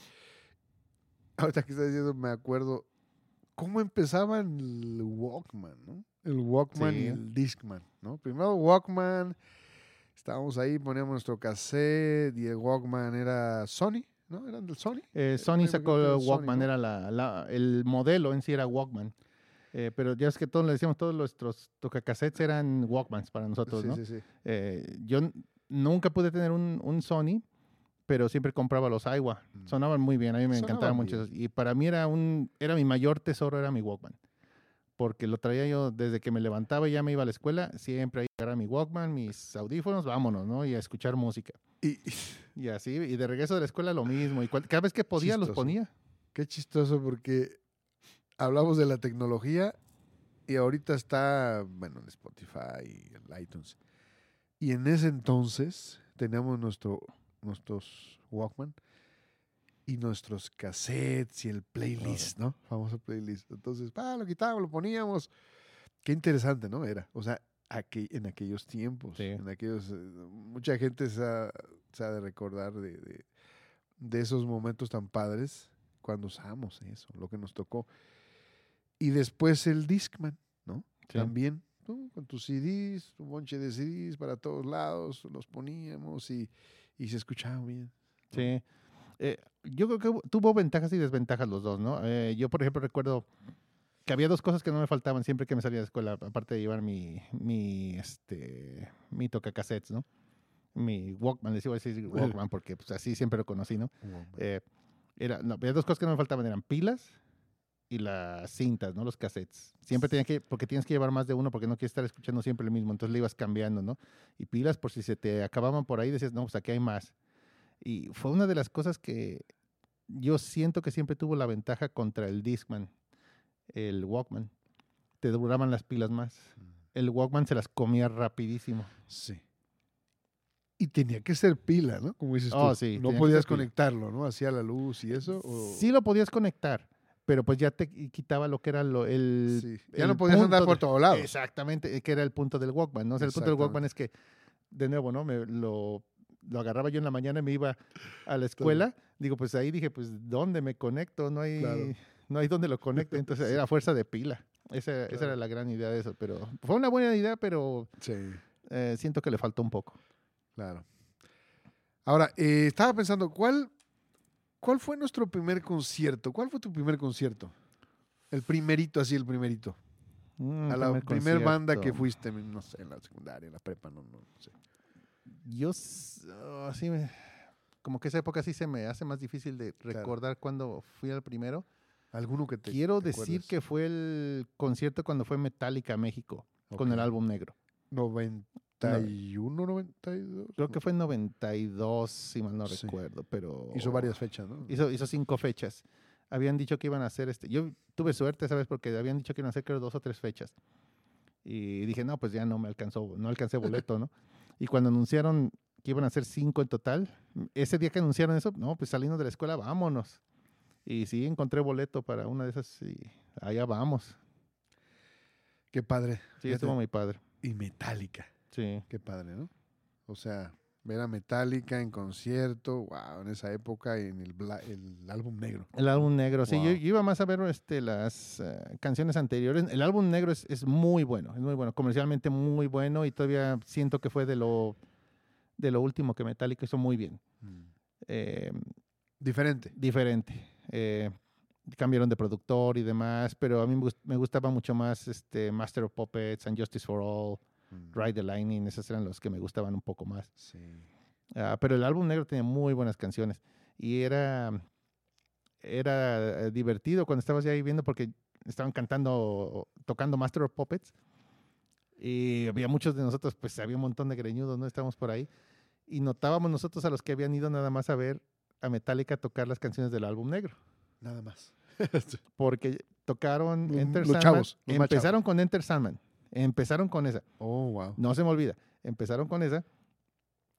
*laughs* Ahorita que estás diciendo, me acuerdo cómo empezaban el Walkman, ¿no? El Walkman y Sí. el Discman, ¿no? Primero Walkman, estábamos ahí, poníamos nuestro cassette y el Walkman era Sony, ¿no? ¿Eran del Sony? Eh, Eh, Sony sacó el Sony, Walkman, ¿no? era la, la- el modelo en sí era Walkman. Eh, pero ya es que todos le decíamos, todos nuestros tocacassettes eran Walkmans para nosotros, sí, ¿no? sí, sí. Eh, yo nunca pude tener un, un Sony, pero siempre compraba los Aiwa. Mm. Sonaban muy bien, a mí me Sonaban encantaban mucho. Y para mí era un, era mi mayor tesoro, era mi Walkman. Porque lo traía yo desde que me levantaba y ya me iba a la escuela, siempre ahí era mi Walkman, mis audífonos, vámonos, ¿no? Y a escuchar música. Y, *laughs* Y así, y de regreso de la escuela lo mismo. Y cual- cada vez que podía los ponía. qué chistoso porque hablamos de la tecnología y ahorita está, bueno, en Spotify y el iTunes. Y en ese entonces teníamos nuestro, nuestros Walkman y nuestros cassettes y el playlist, ¿no? Famoso playlist. Entonces, pa, lo quitábamos, lo poníamos. Qué interesante, ¿no? Era. O sea, aquel- en aquellos tiempos, Sí. en aquellos, eh, mucha gente se ha, se ha de recordar de, de- de esos momentos tan padres cuando usábamos eso, lo que nos tocó. Y después el Discman, ¿no? También, ¿no? con tus CDs, un bonche de CDs para todos lados, los poníamos y, y se escuchaba bien. Sí. Eh, yo creo que tuvo ventajas y desventajas los dos, ¿no? Eh, yo, por ejemplo, recuerdo que había dos cosas que no me faltaban siempre que me salía de la escuela, aparte de llevar mi, mi, este, mi tocacassettes, ¿no? Mi Walkman, les iba a decir Walkman porque pues, así siempre lo conocí, ¿no? Eh, era, no, había dos cosas que no me faltaban, eran pilas y las cintas, ¿no? Los cassettes. Siempre tenía que, porque tienes que llevar más de uno porque no quieres estar escuchando siempre el mismo, entonces le ibas cambiando, ¿no? Y pilas por si se te acababan por ahí, decías, no, pues aquí hay más. Y fue una de las cosas que yo siento que siempre tuvo la ventaja contra el Discman, el Walkman. Te duraban las pilas más. El Walkman se las comía rapidísimo. Sí. Y tenía que ser pila, ¿no? Como dices Oh, tú. sí, no podías conectarlo, ¿no? Hacía la luz y eso. o- Sí lo podías conectar, pero pues ya te quitaba lo que era lo, el... Sí. Ya el no podías andar por todos lados. Exactamente, eh, que era el punto del Walkman, ¿no? O sea, el punto del Walkman es que, de nuevo, ¿no? Me lo, lo agarraba yo en la mañana y me iba a la escuela. Digo, pues ahí dije, pues, ¿dónde me conecto? No hay, Claro. no hay dónde lo conecte. *laughs* Entonces, Sí. era fuerza de pila. Esa, esa era la gran idea de eso. Pero fue una buena idea, pero Sí, eh, siento que le faltó un poco. claro. Ahora, eh, estaba pensando, ¿cuál, ¿cuál fue nuestro primer concierto? ¿Cuál fue tu primer concierto? El primerito, así, el primerito. Mm, a la primer primer banda que fuiste, no sé, en la secundaria, en la prepa, no, no, no sé. Yo, así me- como que esa época sí se me hace más difícil de Claro. recordar cuando fui al primero. ¿Alguno que te Quiero te decir que fue el concierto cuando fue Metallica México con el álbum negro. 91, 92. Creo que fue en 92, si mal no Sí. recuerdo, pero... Hizo varias fechas, ¿no? Hizo, hizo cinco fechas. Habían dicho que iban a hacer este... Yo tuve suerte, ¿sabes? Porque habían dicho que iban a hacer creo dos o tres fechas. Y dije, no, pues ya no me alcanzó, no alcancé boleto, ¿no? Y cuando anunciaron que iban a ser cinco en total, ese día que anunciaron eso, no, pues saliendo de la escuela, vámonos. Y sí, encontré boleto para una de esas y allá vamos. Qué padre. Sí, estuvo mi padre. Y Metallica. Sí. Qué padre, ¿no? O sea, ver a Metallica en concierto, wow, en esa época, en el, bla- el álbum negro. El álbum negro, sí, yo, iba más a ver este, las eh, canciones anteriores. El álbum negro es, es muy bueno, es muy bueno, comercialmente muy bueno y todavía siento que fue de lo, de lo último que Metallica hizo muy bien. Eh, Diferente. diferente. Eh, cambiaron de productor y demás, pero a mí me gustaba mucho más este, Master of Puppets and Justice for All, Mm, Ride the Lightning, esos eran los que me gustaban un poco más. Sí. Ah, pero el álbum negro tenía muy buenas canciones y era, era divertido cuando estabas ya ahí viendo porque estaban cantando, tocando Master of Puppets y había muchos de nosotros, pues había un montón de greñudos, ¿no? Estábamos por ahí y notábamos nosotros a los que habían ido nada más a ver a Metallica tocar las canciones del álbum negro Nada más. porque tocaron Enter los Sandman, chavos, los empezaron con Enter Sandman, empezaron con esa. oh, wow. No se me olvida. Empezaron con esa.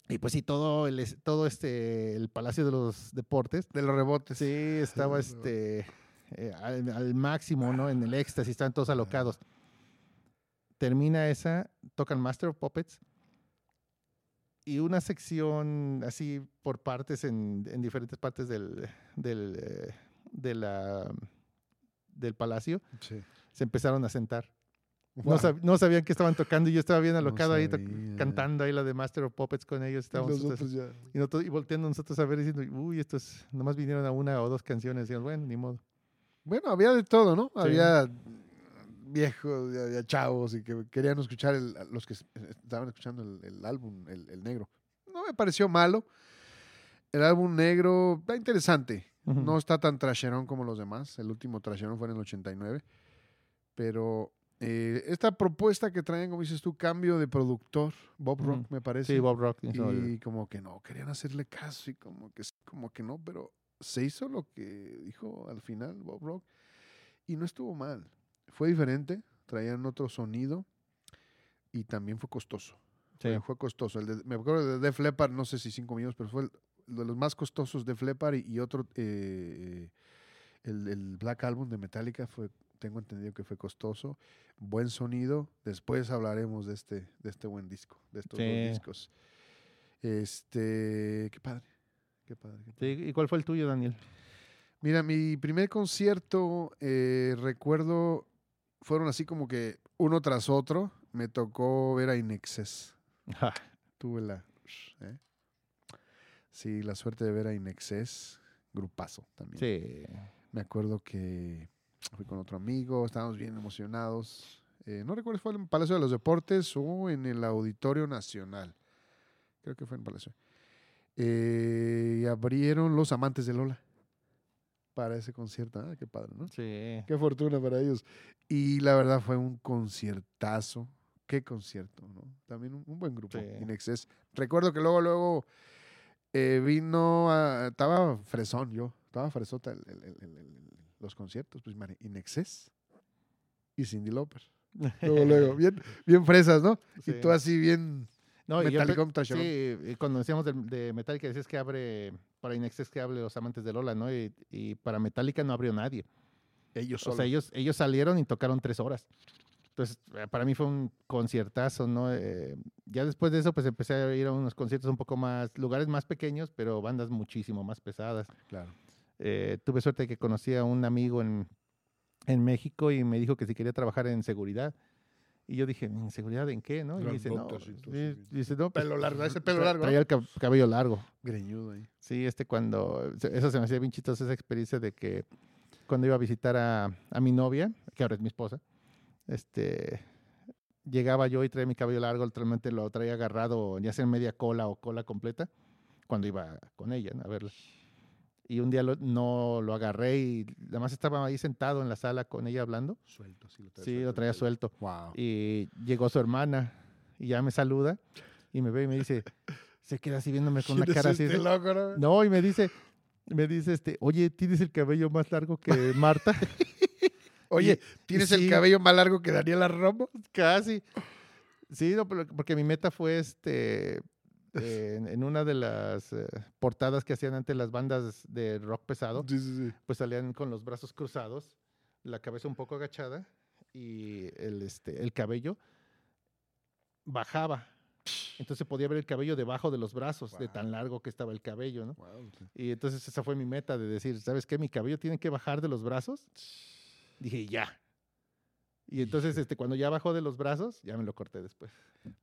Y pues sí, todo el, todo este, el Palacio de los Deportes. De los rebotes. Sí, estaba este, eh, al, al máximo, ¿no? En el éxtasis, estaban todos alocados. Termina esa, tocan Master of Puppets. Y una sección así por partes en, en diferentes partes del, del, eh, de la, del palacio. Sí. Se empezaron a sentar. No, sab- no sabían que estaban tocando y yo estaba bien No alocado ahí to- sabía. cantando ahí la de Master of Puppets con ellos. Y Estábamos nosotros- otros ya. y, nosotros- y volteando nosotros a ver diciendo, uy, estos nomás vinieron a una o dos canciones. Y bueno, ni modo. Bueno, había de todo, ¿no? Sí. Había viejos, había chavos y que querían escuchar, el, los que es- estaban escuchando el, el álbum, el, el negro. No me pareció malo. El álbum negro está interesante. No está tan trasherón como los demás. El último trasherón fue en el 89. Pero eh, esta propuesta que traen, como dices tú, cambio de productor, Bob Rock, me parece. Sí, Bob Rock. Y como que no, querían hacerle caso y como que, como que no, pero se hizo lo que dijo al final Bob Rock y no estuvo mal. Fue diferente, traían otro sonido y también fue costoso. Sí. Fue, fue costoso. El de- me acuerdo de Def Leppard, no sé si 5 millones, pero fue el, de los más costosos de Leppard y, y otro, eh, el, el Black Album de Metallica fue, tengo entendido que fue costoso. Buen sonido. Después hablaremos de este, de este buen disco, de estos Sí. dos discos. Este, qué padre. Qué padre. qué padre. Sí, ¿Y cuál fue el tuyo, Daniel? Mira, mi primer concierto, eh, recuerdo, fueron así como que uno tras otro. Me tocó ver a Inexcess. Ja, *laughs* Tuve la. ¿eh? Sí, la suerte de ver a Inexcess. Grupazo también. Sí. Me acuerdo que fui con otro amigo, estábamos bien emocionados. Eh, no recuerdo si fue en el Palacio de los Deportes o en el Auditorio Nacional. Creo que fue en Palacio. Eh, y abrieron Los Amantes de Lola para ese concierto. Ah, qué padre, ¿no? Sí. Qué fortuna para ellos. Y la verdad fue un conciertazo. Qué concierto, ¿no? También un, un buen grupo, Sí. Inexcess. Recuerdo que luego, luego eh, vino, a- estaba fresón yo, estaba fresota el- el- el- el- el- los conciertos, pues mare- Inexcess y Cindy Lauper. *laughs* Luego, luego, bien, bien fresas, ¿no? Sí. Y tú así bien No, y yo. Sí, cuando decíamos de, de Metallica, decías que abre, para Inexcess que hable los amantes de Lola, ¿no? Y, y para Metallica no abrió nadie. ellos O solos. sea, ellos, ellos salieron y tocaron tres horas. Entonces, eh, para mí fue un conciertazo, ¿no? Eh, ya después de eso, pues empecé a ir a unos conciertos un poco más, lugares más pequeños, pero bandas muchísimo más pesadas. Claro. Eh, tuve suerte de que conocí a un amigo en, en México y me dijo que si quería trabajar en seguridad. Y yo dije, ¿en seguridad en qué? ¿no? Y me dice, no, Grandotas y todo sí", así. dice, no, pues, Pelo largo, ese pelo largo. Traía el cab- cabello largo. Greñudo ahí. Sí, este cuando, eso se me hacía bien chistosa esa experiencia de que cuando iba a visitar a, a mi novia, que ahora es mi esposa, este, llegaba yo y traía mi cabello largo, literalmente lo traía agarrado ya sea en media cola o cola completa, cuando iba con ella ¿no? a verla. Y un día lo- no lo agarré y nada más estaba ahí sentado en la sala con ella hablando. Suelto, sí lo traía Sí, lo suelto. traía suelto. Wow. Y llegó su hermana y ya me saluda y me ve y me dice, se queda así viéndome con *laughs* una ¿Quién es cara así. este loco, no? no, y me dice, me dice este, oye, ¿tienes el cabello más largo que Marta? *laughs* Oye, *laughs* ¿tienes sí. el cabello más largo que Daniela Romo? Casi. Sí, no, porque mi meta fue este, eh, en, en una de las eh, portadas que hacían antes las bandas de rock pesado, Sí, sí, sí. pues salían con los brazos cruzados, la cabeza un poco agachada y el, este, el cabello bajaba. Entonces podía ver el cabello debajo de los brazos, de Wow. tan largo que estaba el cabello, ¿no? Wow. Y entonces esa fue mi meta de decir, ¿sabes qué? Mi cabello tiene que bajar de los brazos. Dije, ya. Y entonces este, cuando ya bajó de los brazos, ya me lo corté después.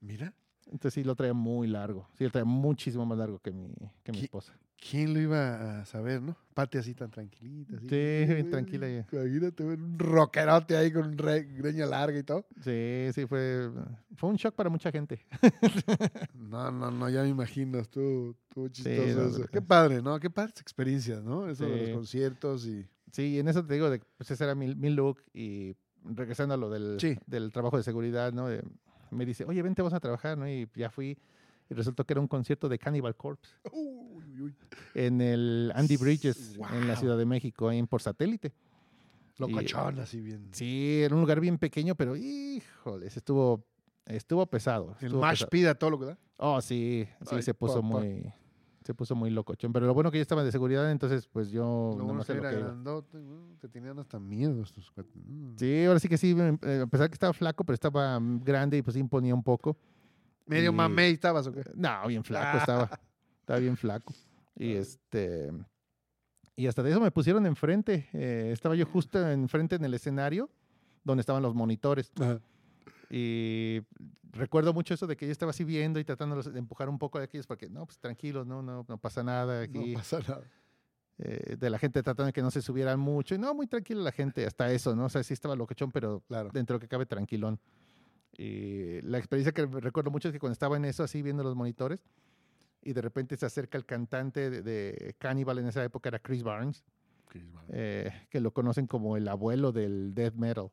Mira, Entonces sí lo traía muy largo. Sí, lo traía muchísimo más largo que mi, que mi esposa. ¿quién lo iba a saber, no? Pati así tan tranquilita. Así. Sí, bien tranquila ella. Imagínate ver un rockerote ahí con un re- greña larga y todo. Sí, sí, fue, fue un shock para mucha gente. *laughs* No, no, no, ya me imagino, estuvo, estuvo chistoso no, eso. no, Qué padre, ¿no? Qué padres experiencias, ¿no? Eso de los conciertos y... Sí, en eso te digo, de, pues ese era mi, mi look. Y regresando a lo del, Sí. del trabajo de seguridad, ¿no? Eh, me dice, oye, vente, vamos a trabajar, ¿no? Y ya fui. Y resultó que era un concierto de Cannibal Corpse. Uy, uy, en el Andy Bridges, en la. Ciudad de México, en por satélite. Locochón, así bien. Sí, era un lugar bien pequeño, pero híjole, estuvo, estuvo pesado. El mash pida todo lo que da. Oh, sí, sí, Ay, se puso papá. muy, se puso muy locochón. Pero lo bueno que yo estaba de seguridad, entonces pues yo Lo no bueno lo era que iba. grandote. Te tenían hasta miedo estos cuates. ¿no? Sí, ahora sí que sí, me- eh, a pesar que estaba flaco, pero estaba mm, grande y pues imponía un poco. Medio y- mamey estabas, ¿o qué? No, bien flaco estaba. Estaba bien flaco. *laughs* Y este. Y hasta de eso me pusieron enfrente. eh, estaba yo justo enfrente en el escenario donde estaban los monitores. Ajá. Y recuerdo mucho eso de que yo estaba así viendo y tratando de empujar un poco de aquellos porque no, pues tranquilos, no, no, no pasa nada aquí. No pasa nada. eh, de la gente tratando de que no se subieran mucho. Y no, muy tranquila la gente, hasta eso, ¿no? O sea, sí estaba locochón, pero Claro. dentro de lo que cabe tranquilón. Y la experiencia que recuerdo mucho es que cuando estaba en eso, así viendo los monitores, y de repente se acerca el cantante de, de Cannibal en esa época, era Chris Barnes, eh, que lo conocen como el abuelo del death metal.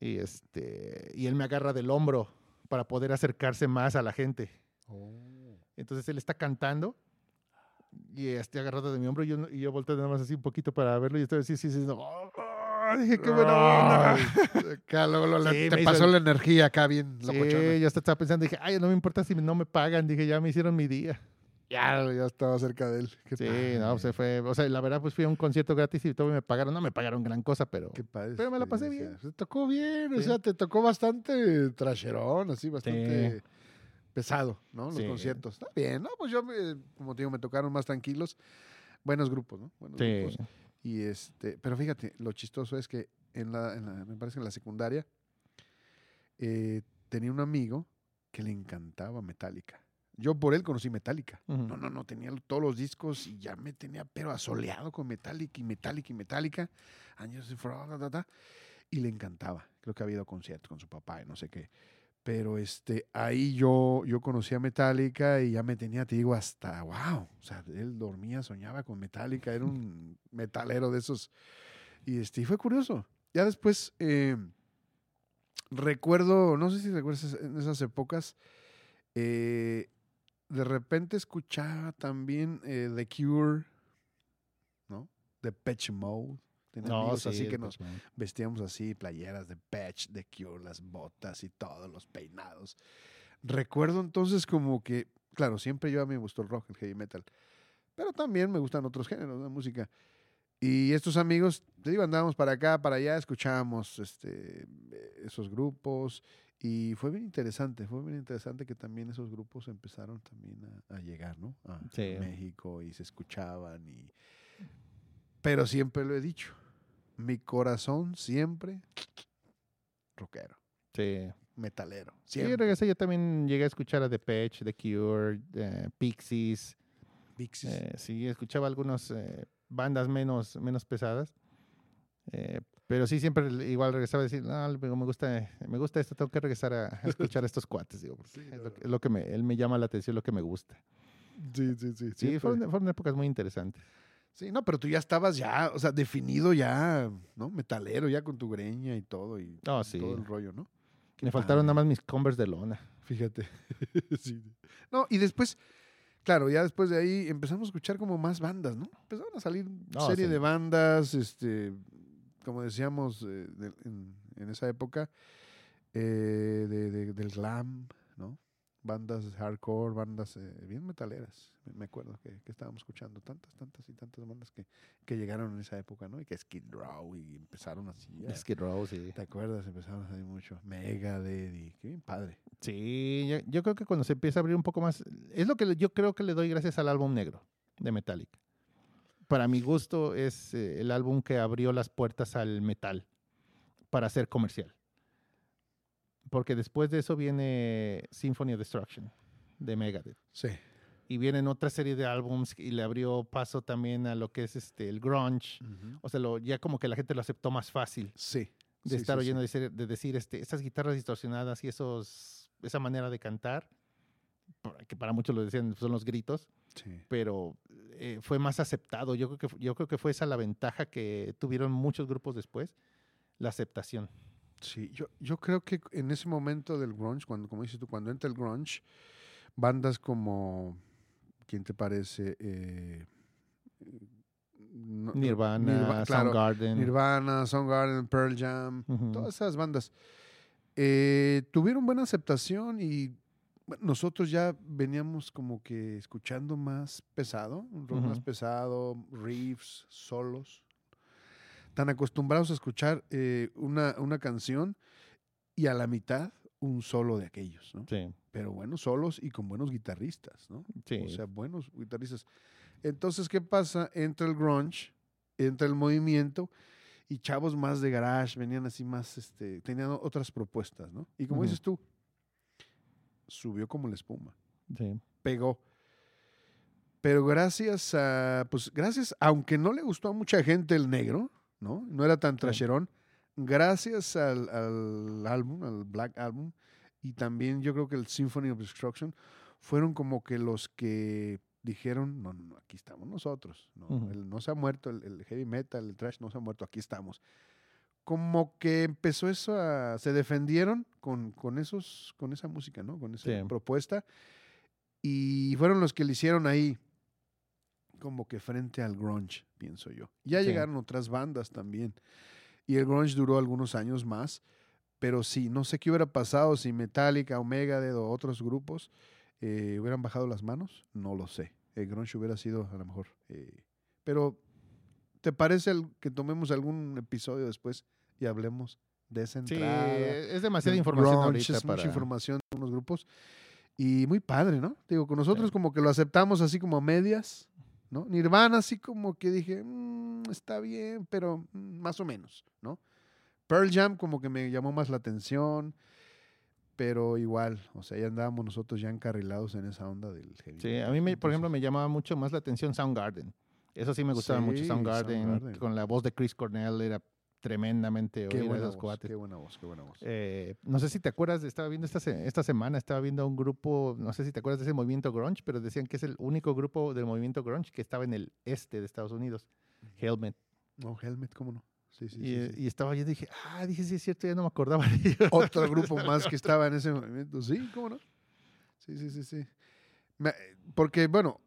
Y este y él me agarra del hombro para poder acercarse más a la gente. Entonces él está cantando y está agarrado de mi hombro y yo, y yo volteo nada más así un poquito para verlo y estoy así, sí, sí. ¡Ah! dije, qué buena onda. Acá lo- la- Sí, te pasó el- la energía acá bien Sí, locochona. yo estaba pensando, dije, ay, no me importa si no me pagan, dije, ya me hicieron mi día. Ya, ya estaba cerca de él. Qué Sí, padre. no, se fue, o sea, la verdad, pues fui a un concierto gratis y todo me pagaron, no me pagaron gran cosa, pero Qué padre Pero me la pasé bien. Se tocó bien, o sea, te tocó bastante trasherón, así, bastante pesado, ¿no? Los Sí. conciertos. Está bien, ¿no? Pues yo, me- como te digo, me tocaron más tranquilos. Buenos grupos, ¿no? Buenos grupos. Y este, pero fíjate, lo chistoso es que en la, en la- me parece que en la secundaria, eh, tenía un amigo que le encantaba Metallica. Yo por él conocí Metallica. No, no, no, tenía todos los discos y ya me tenía pero asoleado con Metallica y Metallica y Metallica. Años y le encantaba. Creo que ha habido conciertos con su papá y no sé qué. Pero este, ahí yo, yo conocí a Metallica y ya me tenía, te digo, hasta wow. O sea, él dormía, soñaba con Metallica, era un *laughs* metalero de esos. Y este, y fue curioso. Ya después, eh, recuerdo, no sé si recuerdas en esas épocas, eh, de repente escuchaba también eh, The Cure, ¿no? The Patch Mode. Tenía No, amigos sí, así que nos vestíamos así, playeras de Patch, The Cure, las botas y todos los peinados. Recuerdo entonces como que, claro, siempre yo a mí me gustó el rock, el heavy metal, pero también me gustan otros géneros de música. Y estos amigos, te digo, andábamos para acá, para allá, escuchábamos este, esos grupos y fue bien interesante, fue bien interesante que también esos grupos empezaron también a, a llegar, ¿no? A, a Sí. México y se escuchaban y... Pero siempre lo he dicho, mi corazón siempre rockero, Sí. metalero, Sí, siempre. regresé, yo también llegué a escuchar a The Patch, The Cure, eh, Pixies. Pixies. eh, sí, escuchaba algunas eh, bandas menos, menos pesadas. Pero sí, siempre igual regresaba a decir, no, me gusta, me gusta esto, tengo que regresar a, escuchar a estos cuates. Digo, Sí, es, lo que, es lo que me, él me llama la atención, lo que me gusta. sí, sí, sí. Sí, fueron, fueron épocas muy interesantes. Sí, no, pero tú ya estabas ya, o sea, definido ya, ¿no? Metalero, ya con tu greña y todo, y Oh, sí. todo el rollo, ¿no? Qué Me faltaron nada más mis Converse de lona. Fíjate. *laughs* Sí. No, y después, claro, ya después de ahí empezamos a escuchar como más bandas, ¿no? Empezaron a salir No, serie sí. de bandas, este, como decíamos eh, de- en, en esa época, eh, de- de- del glam, ¿no? Bandas hardcore, bandas eh, bien metaleras. Me- acuerdo que, que estábamos escuchando tantas, tantas y tantas bandas que, que llegaron en esa época, ¿no? Y que Skid Row y empezaron así. a- Skid Row, sí. ¿Te acuerdas? Empezaron a salir mucho. Megadeth y qué bien padre. Sí, yo, yo creo que cuando se empieza a abrir un poco más, es lo que yo creo que le doy gracias al álbum negro de Metallica. Para mi gusto es eh, el álbum que abrió las puertas al metal para ser comercial. Porque después de eso viene Symphony of Destruction de Megadeth. Sí. Y vienen otra serie de álbums y le abrió paso también a lo que es este, el grunge. O sea, lo, ya como que la gente lo aceptó más fácil Sí. de Sí, estar sí, oyendo sí. de decir este, esas guitarras distorsionadas y esos, esa manera de cantar, que para muchos lo decían son los gritos, Sí. pero eh, fue más aceptado. Yo creo, que, yo creo que fue esa la ventaja que tuvieron muchos grupos después, la aceptación. Sí, yo, yo creo que en ese momento del grunge, cuando, como dices tú, cuando entra el grunge, bandas como, ¿quién te parece? Eh, no- Nirvana, Nirva- claro, Soundgarden. Nirvana, Soundgarden, Pearl Jam, todas esas bandas eh, tuvieron buena aceptación y nosotros ya veníamos como que escuchando más pesado, un rock más pesado, riffs, solos, tan acostumbrados a escuchar eh, una, una canción y a la mitad un solo de aquellos, ¿no? Sí, Pero buenos solos y con buenos guitarristas, ¿no? sí. O sea, buenos guitarristas. Entonces, ¿qué pasa? Entra el grunge, entra el movimiento y chavos más de garage venían así más, este, tenían otras propuestas, ¿no? Y como dices tú, subió como la espuma, sí. pegó. Pero gracias a, pues gracias, aunque no le gustó a mucha gente el negro, ¿no? No era tan Sí. trasherón, gracias al, al álbum, al Black Album, y también yo creo que el Symphony of Destruction, fueron como que los que dijeron, no, no, no, aquí estamos nosotros, no, el- no se ha muerto, el, el heavy metal, el trash no se ha muerto, aquí estamos. Como que empezó eso a, se defendieron con, con esos, con esa música, ¿no? Con esa Sí. propuesta. Y fueron los que le hicieron ahí como que frente al grunge, pienso yo. Ya Sí. llegaron otras bandas también. Y el grunge duró algunos años más. Pero sí, no sé qué hubiera pasado si Metallica, Omega o otros grupos eh, hubieran bajado las manos. No lo sé. El grunge hubiera sido a lo mejor. eh, pero, ¿te parece que tomemos algún episodio después y hablemos de esa Sí, entrada? es demasiada información ahorita es para... mucha información de unos grupos. Y muy padre, ¿no? Digo, con nosotros Sí. como que lo aceptamos así como a medias, ¿no? Nirvana así como que dije, "Mm, está bien, pero mm, más o menos, ¿no? Pearl Jam como que me llamó más la atención, pero igual, o sea, ya andábamos nosotros ya encarrilados en esa onda del heavy. Sí, a mí, me, por ejemplo, me llamaba mucho más la atención Soundgarden. Eso sí me gustaba mucho, Sí, Soundgarden, Soundgarden. Con la voz de Chris Cornell era tremendamente Qué a buena esos voz, cuates. qué buena voz, qué buena voz. Eh, no sé si te acuerdas, estaba viendo esta, esta semana, estaba viendo un grupo, no sé si te acuerdas de ese movimiento grunge, pero decían que es el único grupo del movimiento grunge que estaba en el este de Estados Unidos, Helmet. No, Helmet, ¿cómo no? Sí, sí, y, sí, y estaba yo y dije, ah, dije, sí es cierto, ya no me acordaba. Otro grupo *laughs* más que estaba en ese movimiento. Sí, ¿cómo no? Sí, sí, sí, sí. Porque, bueno,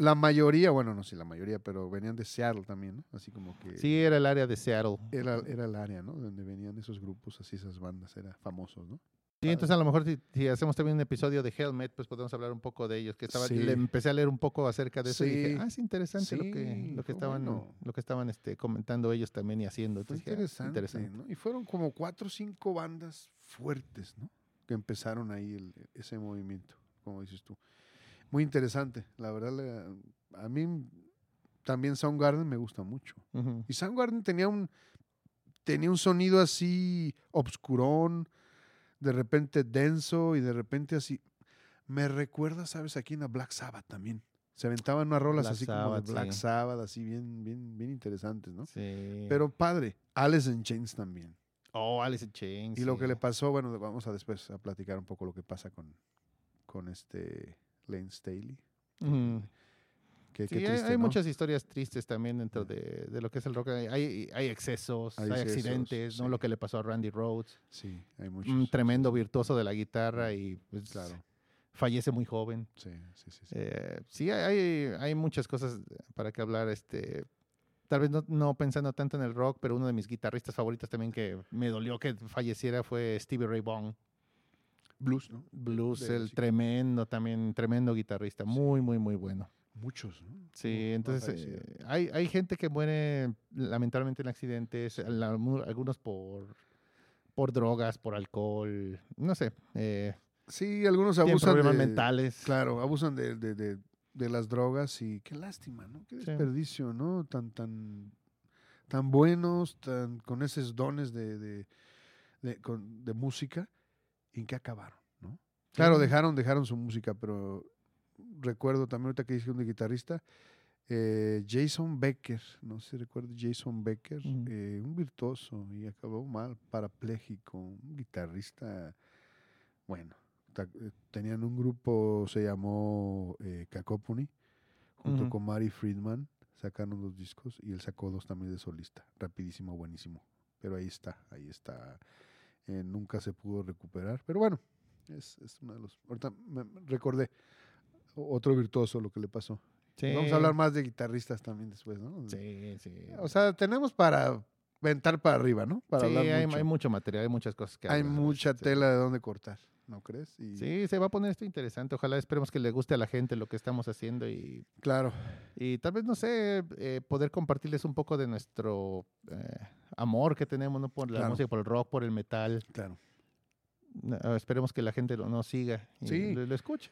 la mayoría, bueno, no sé la mayoría, pero venían de Seattle también, ¿no? Así como que Sí, era el área de Seattle. era, era el área, ¿no? Donde venían esos grupos, así esas bandas, eran famosos, ¿no? Sí, entonces a lo mejor si, si hacemos también un episodio de Helmet, pues podemos hablar un poco de ellos. Que estaba, Sí. le empecé a leer un poco acerca de eso y dije, Sí. ah, es interesante lo que, Sí, lo que estaban, lo que estaban este, comentando ellos también y haciendo. Entonces dije, ah, interesante, ¿no? Y fueron como cuatro o cinco bandas fuertes, ¿no? Que empezaron ahí el- ese movimiento, como dices tú. Muy interesante, la verdad, la- a mí también Soundgarden me gusta mucho. Ujú. Y Soundgarden tenía un, tenía un sonido así obscurón, de repente denso y de repente así. Me recuerda, ¿sabes? Aquí en la Black Sabbath también. Se aventaban unas rolas Black así como de Black sí. Sabbath, así bien, bien, bien interesantes, ¿no? Sí. Pero padre, Alice in Chains también. oh, Alice in Chains. Y lo que le pasó, bueno, vamos a después a platicar un poco lo que pasa con, con este Lane Staley. Qué, Sí, qué hay, triste, hay ¿no? muchas historias tristes también dentro de, de lo que es el rock. Hay, excesos, Hay hay, excesos, accidentes, ¿no? Lo que le pasó a Randy Rhodes, Sí, hay muchos. un tremendo virtuoso de la guitarra y pues, Claro, fallece muy joven. sí, sí, sí. sí. Eh, sí, hay muchas cosas para que hablar. Este, tal vez no, no pensando tanto en el rock, pero uno de mis guitarristas favoritos también que me dolió que falleciera fue Stevie Ray Vaughan. Blues, ¿no? Blues, De- el tremendo también, tremendo guitarrista, muy, muy, muy bueno. Muchos, ¿no? Sí, entonces eh, hay, hay gente que muere lamentablemente en accidentes, algunos por, por drogas, por alcohol, no sé, eh, Sí, algunos abusan problemas de, mentales. Claro, abusan de, de, de, de las drogas y qué lástima, ¿no? Qué Sí. desperdicio, ¿no? Tan, tan, tan buenos, tan, con esos dones de, de, de, con- música, ¿y en qué acabaron, no? Claro, dejaron, dejaron su música, pero recuerdo también ahorita que dije un guitarrista, eh, Jason Becker, no sé si recuerdo Jason Becker, eh, un virtuoso y acabó mal, parapléjico, un guitarrista, bueno, eh, tenían un grupo, se llamó eh, Cacophony, junto con Mari Friedman, sacaron dos discos y él sacó dos también de solista, rapidísimo, buenísimo, pero ahí está, ahí está, Eh, nunca se pudo recuperar, pero bueno, es, es uno de los, ahorita me recordé otro virtuoso lo que le pasó. Sí, Vamos a hablar más de guitarristas también después, ¿no? Sí, sí. O sea, tenemos para ventar para arriba, ¿no? Para Sí, hablar hay, mucho. hay mucho material, hay muchas cosas que Hay hablar, mucha tela de dónde cortar, ¿no crees? Y, Sí, se va a poner esto interesante. Ojalá esperemos que le guste a la gente lo que estamos haciendo y, Claro, y tal vez, no sé, eh, poder compartirles un poco de nuestro eh, amor que tenemos ¿no? por la Claro. música, por el rock, por el metal. claro. No, esperemos que la gente lo, nos siga y Sí. lo, lo escuche.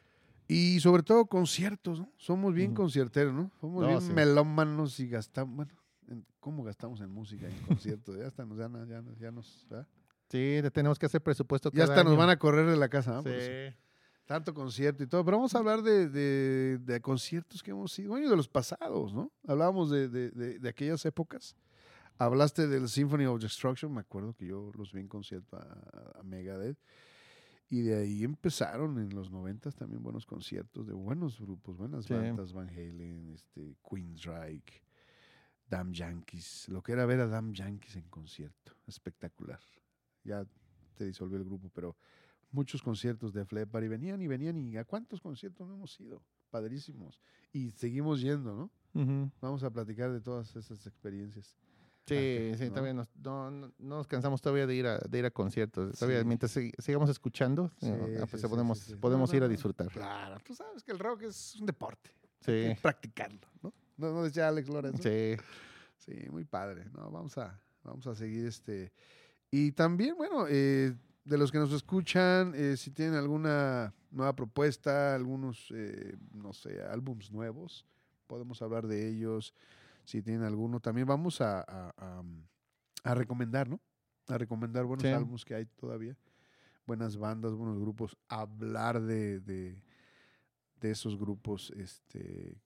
Y sobre todo conciertos, ¿no? Somos bien Ujú. concierteros, ¿no? Somos No, bien sí. melómanos y gastamos, bueno, en- ¿cómo gastamos en música y en conciertos? ya hasta nos, ya, nos- ya, nos- ya nos, ¿verdad? Sí, tenemos que hacer presupuesto Ya hasta nos van a correr de la casa, eso. Sí. Tanto concierto y todo. Pero vamos a hablar de, de- de conciertos que hemos ido, bueno, de los pasados, ¿no? Hablábamos de, de- de- de aquellas épocas. Hablaste del Symphony of Destruction, me acuerdo que yo los vi en concierto a, a Megadeth. Y de ahí empezaron en los noventas también buenos conciertos de buenos grupos, buenas Sí. bandas, Van Halen, este, Queensryche, Damn Yankees. Lo que era ver a Damn Yankees en concierto. Espectacular. Ya te disolvió el grupo, pero muchos conciertos de Flepar y venían y venían y a cuántos conciertos no hemos ido. Padrísimos. Y seguimos yendo, ¿no? Ujú. Vamos a platicar de todas esas experiencias. Sí, que- sí, ¿no? todavía nos, no, no- no nos cansamos todavía de ir a, de ir a conciertos. Todavía, Sí. mientras sig- sigamos escuchando, Sí, eh, ah, pues sí, podemos, podemos ir a disfrutar. Claro, tú sabes que el rock es un deporte. Sí, Hay que practicarlo, ¿no? ¿No, decía Alex Lora eso? sí. Sí, muy padre, ¿no? Vamos a, vamos a seguir este. Y también, bueno, eh, de los que nos escuchan, eh, si tienen alguna nueva propuesta, algunos, eh, no sé, álbums nuevos, podemos hablar de ellos. Si tienen alguno, también vamos a, a- a, mm, a recomendar, ¿no? A recomendar buenos Sí. álbumes que hay todavía, buenas bandas, buenos grupos, hablar de, de, de esos grupos, este,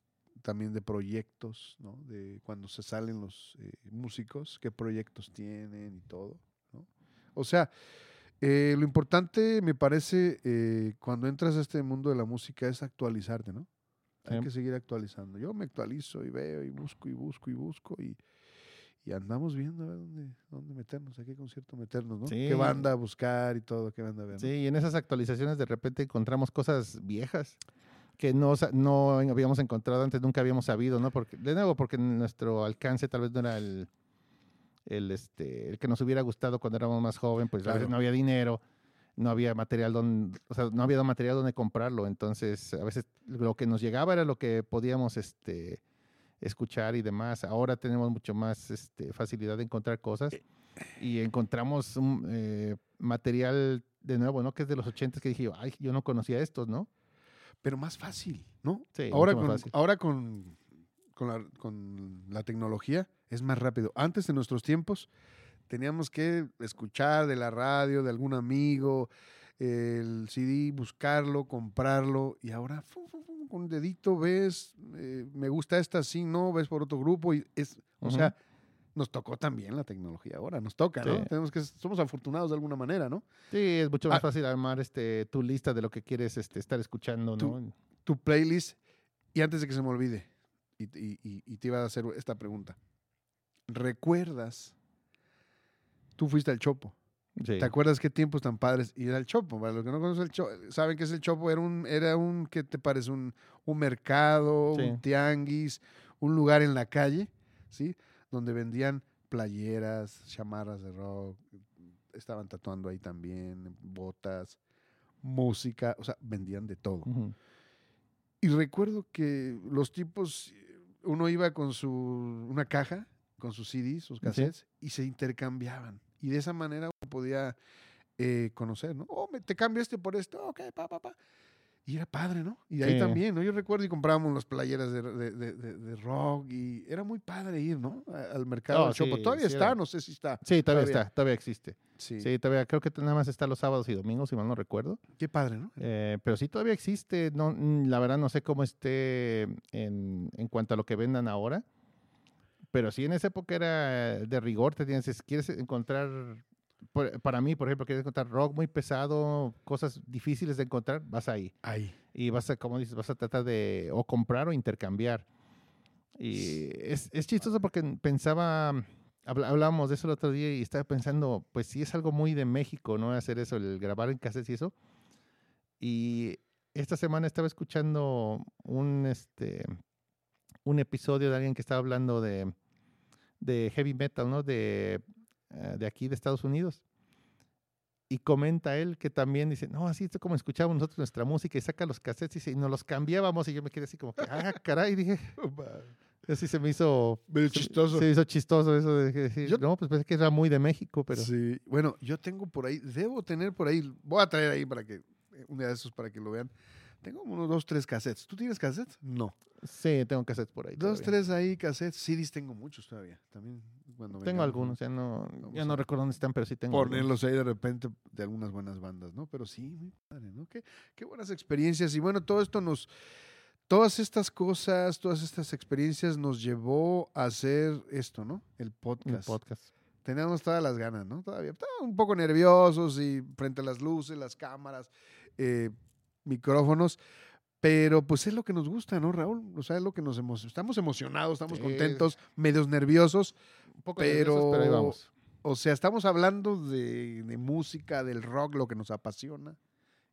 también de proyectos, ¿no? De cuando se salen los eh, músicos, qué proyectos tienen y todo. O sea, eh, lo importante me parece eh, cuando entras a este mundo de la música es actualizarte, ¿no? Hay Sí. que seguir actualizando. Yo me actualizo y veo y busco y busco y busco y, y andamos viendo a ver dónde, dónde meternos, a qué concierto meternos, ¿no? Qué Sí. banda buscar y todo, qué banda ver. Sí, y en esas actualizaciones de repente encontramos cosas viejas que no, no habíamos encontrado antes, nunca habíamos sabido, ¿no? Porque, de nuevo, porque nuestro alcance tal vez no era el, el, este, el que nos hubiera gustado cuando éramos más joven, pues a veces no había dinero, no había material donde, o sea, no había material donde comprarlo, entonces a veces lo que nos llegaba era lo que podíamos, este, escuchar y demás. Ahora tenemos mucho más este, facilidad de encontrar cosas y encontramos un, eh, material de nuevo, ¿no? Que es de los 80 que dije, ay, yo no conocía estos, ¿no? Pero más fácil, ¿no? Sí, ahora con, fácil. ahora con, con, la, con la tecnología es más rápido. Antes en nuestros tiempos teníamos que escuchar de la radio, de algún amigo, el CD, buscarlo, comprarlo y ahora con un dedito ves, eh, me gusta esta, sí, no, ves por otro grupo y es, o sea, nos tocó también la tecnología ahora, nos toca, ¿no? Tenemos que, somos afortunados de alguna manera, ¿no? Sí, es mucho más Ah. fácil armar este, tu lista de lo que quieres este, estar escuchando, Tú- ¿no? tu playlist y antes de que se me olvide, y, y- y- y te iba a hacer esta pregunta. ¿Recuerdas? Tú fuiste al Chopo. Sí. ¿Te acuerdas qué tiempos tan padres ir al Chopo? Para los que no conocen el Chopo, saben que es el Chopo, era un, era un ¿qué te parece? Un, un mercado, Sí. un tianguis, un lugar en la calle, ¿sí? Donde vendían playeras, chamarras de rock, estaban tatuando ahí también, botas, música, o sea, vendían de todo. Y recuerdo que los tipos, uno iba con su, una caja, con sus CDs, sus cassettes, y se intercambiaban. Y de esa manera uno podía eh, conocer, ¿no? Oh, me- te cambio este por esto, ok, pa, pa, pa. Y era padre, ¿no? Y de ahí Sí. también, ¿no? Yo recuerdo y comprábamos las playeras de, de- de- de- de rock y era muy padre ir, ¿no? Al mercado Oh, del Chopo. sí, Todavía sí está, era. no sé si está. Sí, todavía, Todavía. está, todavía existe. Sí. Sí, todavía, creo que nada más está los sábados y domingos, si mal no recuerdo. Qué padre, ¿no? Eh, pero sí todavía existe. No, mm, la verdad no sé cómo esté en, en cuanto a lo que vendan ahora. Pero sí en esa época era de rigor. Te tienes, si quieres encontrar, por- para mí, por ejemplo, quieres encontrar rock muy pesado, cosas difíciles de encontrar, vas ahí. Ahí. Y vas a, como dices, vas a tratar de o comprar o intercambiar. Y es, es chistoso porque pensaba, habla- hablábamos de eso el otro día y estaba pensando, pues sí es algo muy de México, ¿no? Hacer eso, el grabar en cassettes y eso. Y esta semana estaba escuchando un, este, un episodio de alguien que estaba hablando de, de heavy metal, ¿no? De, eh, de aquí, de Estados Unidos. Y comenta él que también dice, no, así es como escuchábamos nosotros nuestra música y saca los cassettes y, dice, y nos los cambiábamos y yo me quedé así como que, ah, caray, dije, *laughs* así se me hizo se- chistoso. Se me hizo chistoso eso de decir, Yo- no, pues pensé que era muy de México, pero Sí, bueno, yo tengo por ahí, debo tener por ahí, voy a traer ahí para que, eh, un día de esos para que lo vean. Tengo unos dos, tres cassettes. ¿Tú tienes cassettes? No. sí, tengo cassettes por ahí. Dos, todavía. tres ahí cassettes. CDs tengo muchos todavía. También cuando Tengo vengamos, algunos, ya no, ya no recuerdo dónde están, pero sí tengo. algunos. Ponerlos ahí de repente de algunas buenas bandas, ¿no? Pero sí, muy padre, ¿no? Qué, qué buenas experiencias. Y bueno, todo esto nos, todas estas cosas, todas estas experiencias nos llevó a hacer esto, ¿no? El podcast. podcast. Teníamos todas las ganas, ¿no? Todavía estábamos un poco nerviosos y frente a las luces, las cámaras, eh, micrófonos, Pero pues es lo que nos gusta, ¿no, Raúl? O sea, es lo que nos emo- estamos emocionados, estamos Sí. contentos, medios nerviosos. Un poco nerviosos, pero ahí Pero- vamos. O sea, estamos hablando de, de música, del rock, lo que nos apasiona.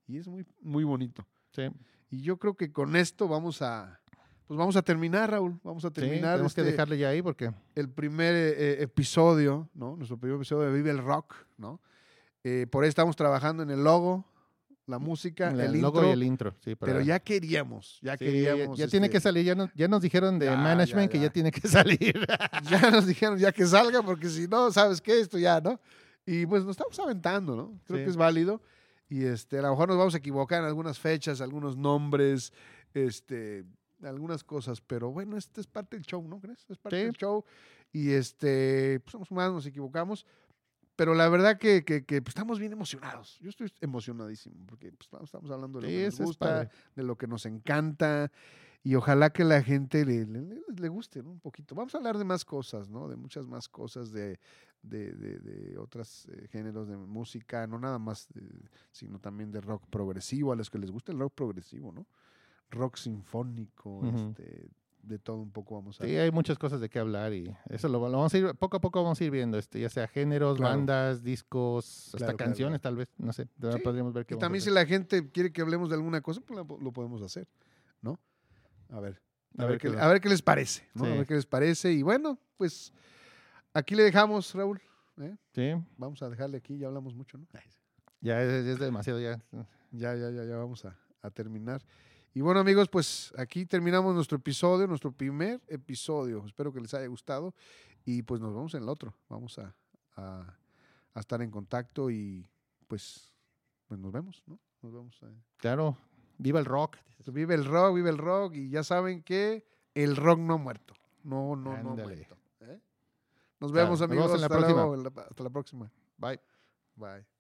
Y es muy, muy bonito. Sí, Y yo creo que con esto vamos a, pues vamos a terminar, Raúl. Vamos a sí, terminar tenemos que este- dejarle ya ahí porque el primer eh, episodio, ¿no? Nuestro primer episodio de Vive el Rock, ¿no? Eh, por ahí estamos trabajando en el logo, la música, el, el, logo intro, y el intro. Sí, para- pero ya queríamos, ya sí, queríamos. ya tiene este, que salir. Ya nos, ya nos dijeron de Ya, management ya, que ya. ya tiene que *laughs* salir. Ya nos dijeron ya que salga, porque si no, ¿sabes qué? Esto ya, ¿no? Y pues nos estamos aventando, ¿no? Creo Sí. que es válido. Y este, a lo mejor nos vamos a equivocar en algunas fechas, algunos nombres, este, algunas cosas, pero bueno, este es parte del show, ¿no crees? Es parte Sí. del show. Y este, pues somos humanos, nos equivocamos. Pero la verdad que, que- que, pues, estamos bien emocionados. Yo estoy emocionadísimo porque pues, estamos- hablando de lo que nos gusta, de lo que nos encanta y ojalá que la gente le, le- guste ¿no? un poquito. Vamos a hablar de más cosas, ¿no? De muchas más cosas, de, de, de, de otros géneros de música, no nada más, de- sino también de rock progresivo, a los que les gusta el rock progresivo, ¿no? Rock sinfónico, este, de todo un poco vamos a... Sí, hay muchas cosas de qué hablar y eso lo, lo vamos a ir, poco a poco vamos a ir viendo, este, ya sea géneros, Claro. bandas, discos, hasta Claro, canciones tal vez, no sé, Sí, podríamos ver qué Y vamos a también si la gente quiere que hablemos de alguna cosa, pues lo podemos hacer, ¿no? A ver. A, ver, qué, qué- a ver qué les parece, ¿no? A ver qué les parece. Y bueno, pues aquí le dejamos, Raúl. ¿eh? Sí, Vamos a dejarle aquí, ya hablamos mucho, ¿no? ya es, es demasiado ya. Ya, ya, ya, ya vamos a, a terminar. Y bueno, amigos, pues aquí terminamos nuestro episodio, nuestro primer episodio. Espero que les haya gustado. Y pues nos vemos en el otro. Vamos a, a- a estar en contacto y pues, pues nos vemos, ¿no? Nos vemos. eh. Claro, viva el rock. Vive el rock, vive el rock. Y ya saben que el rock no ha muerto. No, no, no ha muerto. ¿eh? Nos Claro, vemos, nos amigos. vemos en la Hasta próxima. luego, hasta la próxima. Bye. Bye.